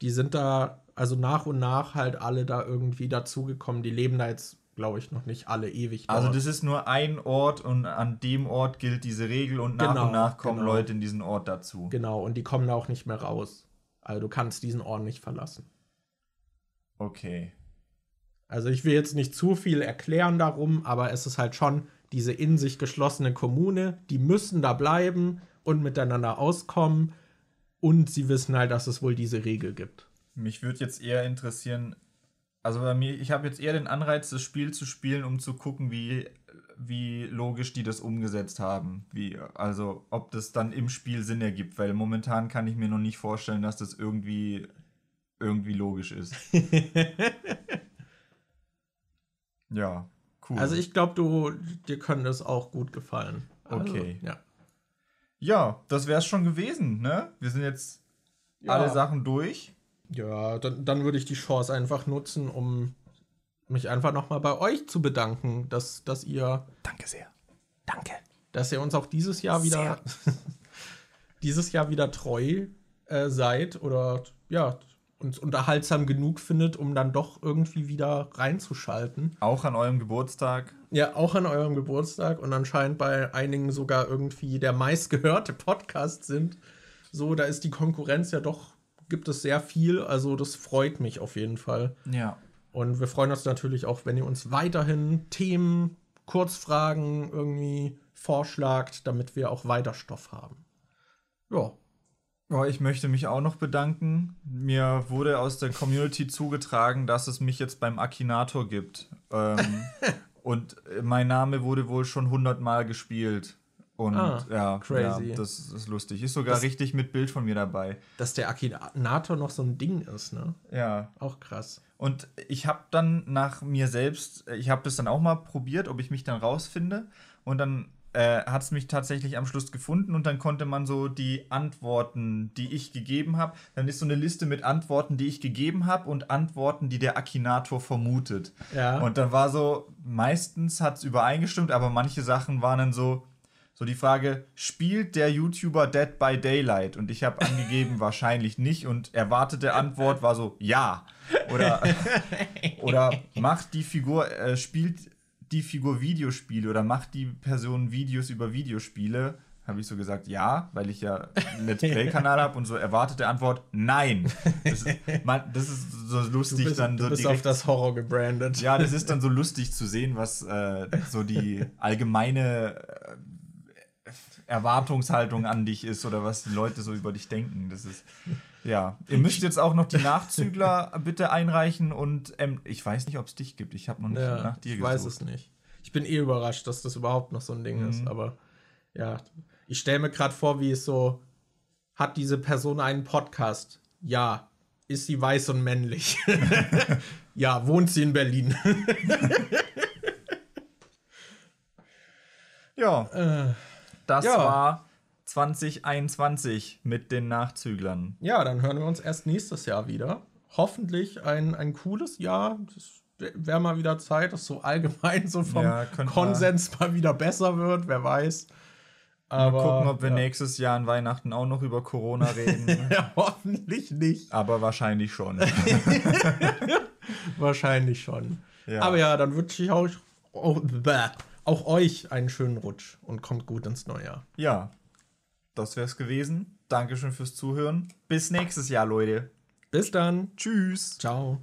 die sind da, also nach und nach halt alle da irgendwie dazugekommen. Die leben da jetzt glaube ich, noch nicht alle ewig also dort. Also das ist nur ein Ort und an dem Ort gilt diese Regel und nach genau, und nach kommen genau. Leute in diesen Ort dazu. Genau, und die kommen da auch nicht mehr raus. Also du kannst diesen Ort nicht verlassen. Okay. Also ich will jetzt nicht zu viel erklären darum, aber es ist halt schon diese in sich geschlossene Kommune, die müssen da bleiben und miteinander auskommen. Und sie wissen halt, dass es wohl diese Regel gibt. Mich würde jetzt eher interessieren, also bei mir, ich habe jetzt eher den Anreiz, das Spiel zu spielen, um zu gucken, wie, wie logisch die das umgesetzt haben. Wie, also ob das dann im Spiel Sinn ergibt, weil momentan kann ich mir noch nicht vorstellen, dass das irgendwie, irgendwie logisch ist. (laughs) ja, cool. Also ich glaube, du, dir könnte es auch gut gefallen. Also, Okay. Ja. ja, das wäre es schon gewesen, ne? Wir sind jetzt Ja. alle Sachen durch. Ja, dann, dann würde ich die Chance einfach nutzen, um mich einfach nochmal bei euch zu bedanken, dass, dass ihr, Danke sehr. danke, dass ihr uns auch dieses Jahr wieder, (laughs) dieses Jahr wieder treu äh, seid oder ja, uns unterhaltsam genug findet, um dann doch irgendwie wieder reinzuschalten. Auch an eurem Geburtstag. Ja, auch an eurem Geburtstag und anscheinend bei einigen sogar irgendwie der meistgehörte (laughs) Podcast sind. So, da ist die Konkurrenz ja doch, gibt es sehr viel. Also, das freut mich auf jeden Fall. Ja. Und wir freuen uns natürlich auch, wenn ihr uns weiterhin Themen, Kurzfragen irgendwie vorschlagt, damit wir auch weiter Stoff haben. Ja. Ja, ich möchte mich auch noch bedanken. Mir wurde aus der Community zugetragen, dass es mich jetzt beim Akinator gibt. Ähm, (laughs) und mein Name wurde wohl schon hundertmal gespielt. Und Ah, ja, crazy. ja, das ist lustig. Ist sogar Das- richtig mit Bild von mir dabei. Dass der Akinator noch so ein Ding ist, ne? Ja. Auch krass. Und ich habe dann nach mir selbst, ich habe das dann auch mal probiert, ob ich mich dann rausfinde. Und dann äh, hat es mich tatsächlich am Schluss gefunden und dann konnte man so die Antworten, die ich gegeben habe, dann ist so eine Liste mit Antworten, die ich gegeben habe und Antworten, die der Akinator vermutet. Ja. Und dann war so, meistens hat es übereingestimmt, aber manche Sachen waren dann so, so die Frage, spielt der YouTuber Dead by Daylight? Und ich habe angegeben, (laughs) wahrscheinlich nicht. Und erwartete Antwort war so, ja. Oder, (laughs) oder macht die Figur, äh, spielt die Figur Videospiele oder macht die Person Videos über Videospiele? Habe ich so gesagt, ja, weil ich ja einen Let's Play-Kanal habe und so erwartete Antwort, nein. Das ist, man, das ist so Du lustig bist, dann du so bist direkt auf das Horror gebrandet. ja, das ist dann so lustig zu sehen, was äh, so die (laughs) allgemeine Erwartungshaltung an dich ist oder was die Leute so über dich denken. Das ist ja. Ihr müsst jetzt auch noch die Nachzügler bitte einreichen und ähm, ich weiß nicht, ob es dich gibt. Ich habe noch nicht Ja, nach dir ich gesucht. weiß es nicht. Ich bin eh überrascht, dass das überhaupt noch so ein Ding Mhm. ist. Aber ja, ich stelle mir gerade vor, wie es so, hat diese Person einen Podcast? Ja. Ist sie weiß und männlich? (laughs) ja. Wohnt sie in Berlin? Ja, Äh, das ja. war 2021 mit den Nachzüglern. ja, dann hören wir uns erst nächstes Jahr wieder. Hoffentlich ein, ein cooles Jahr. Das wäre mal wieder Zeit, dass so allgemein so vom Ja, Konsens mal wieder besser wird. Wer weiß. Aber Mal gucken, ob wir ja. nächstes Jahr an Weihnachten auch noch über Corona (laughs) reden. Ja, hoffentlich nicht. Aber wahrscheinlich schon. (laughs) (laughs) Wahrscheinlich schon. Ja. Aber ja, dann wünsche ich auch, auch, bäh, auch euch einen schönen Rutsch und kommt gut ins neue Jahr. Ja, das wär's gewesen. Dankeschön fürs Zuhören. Bis nächstes Jahr, Leute. Bis dann. Tschüss. Ciao.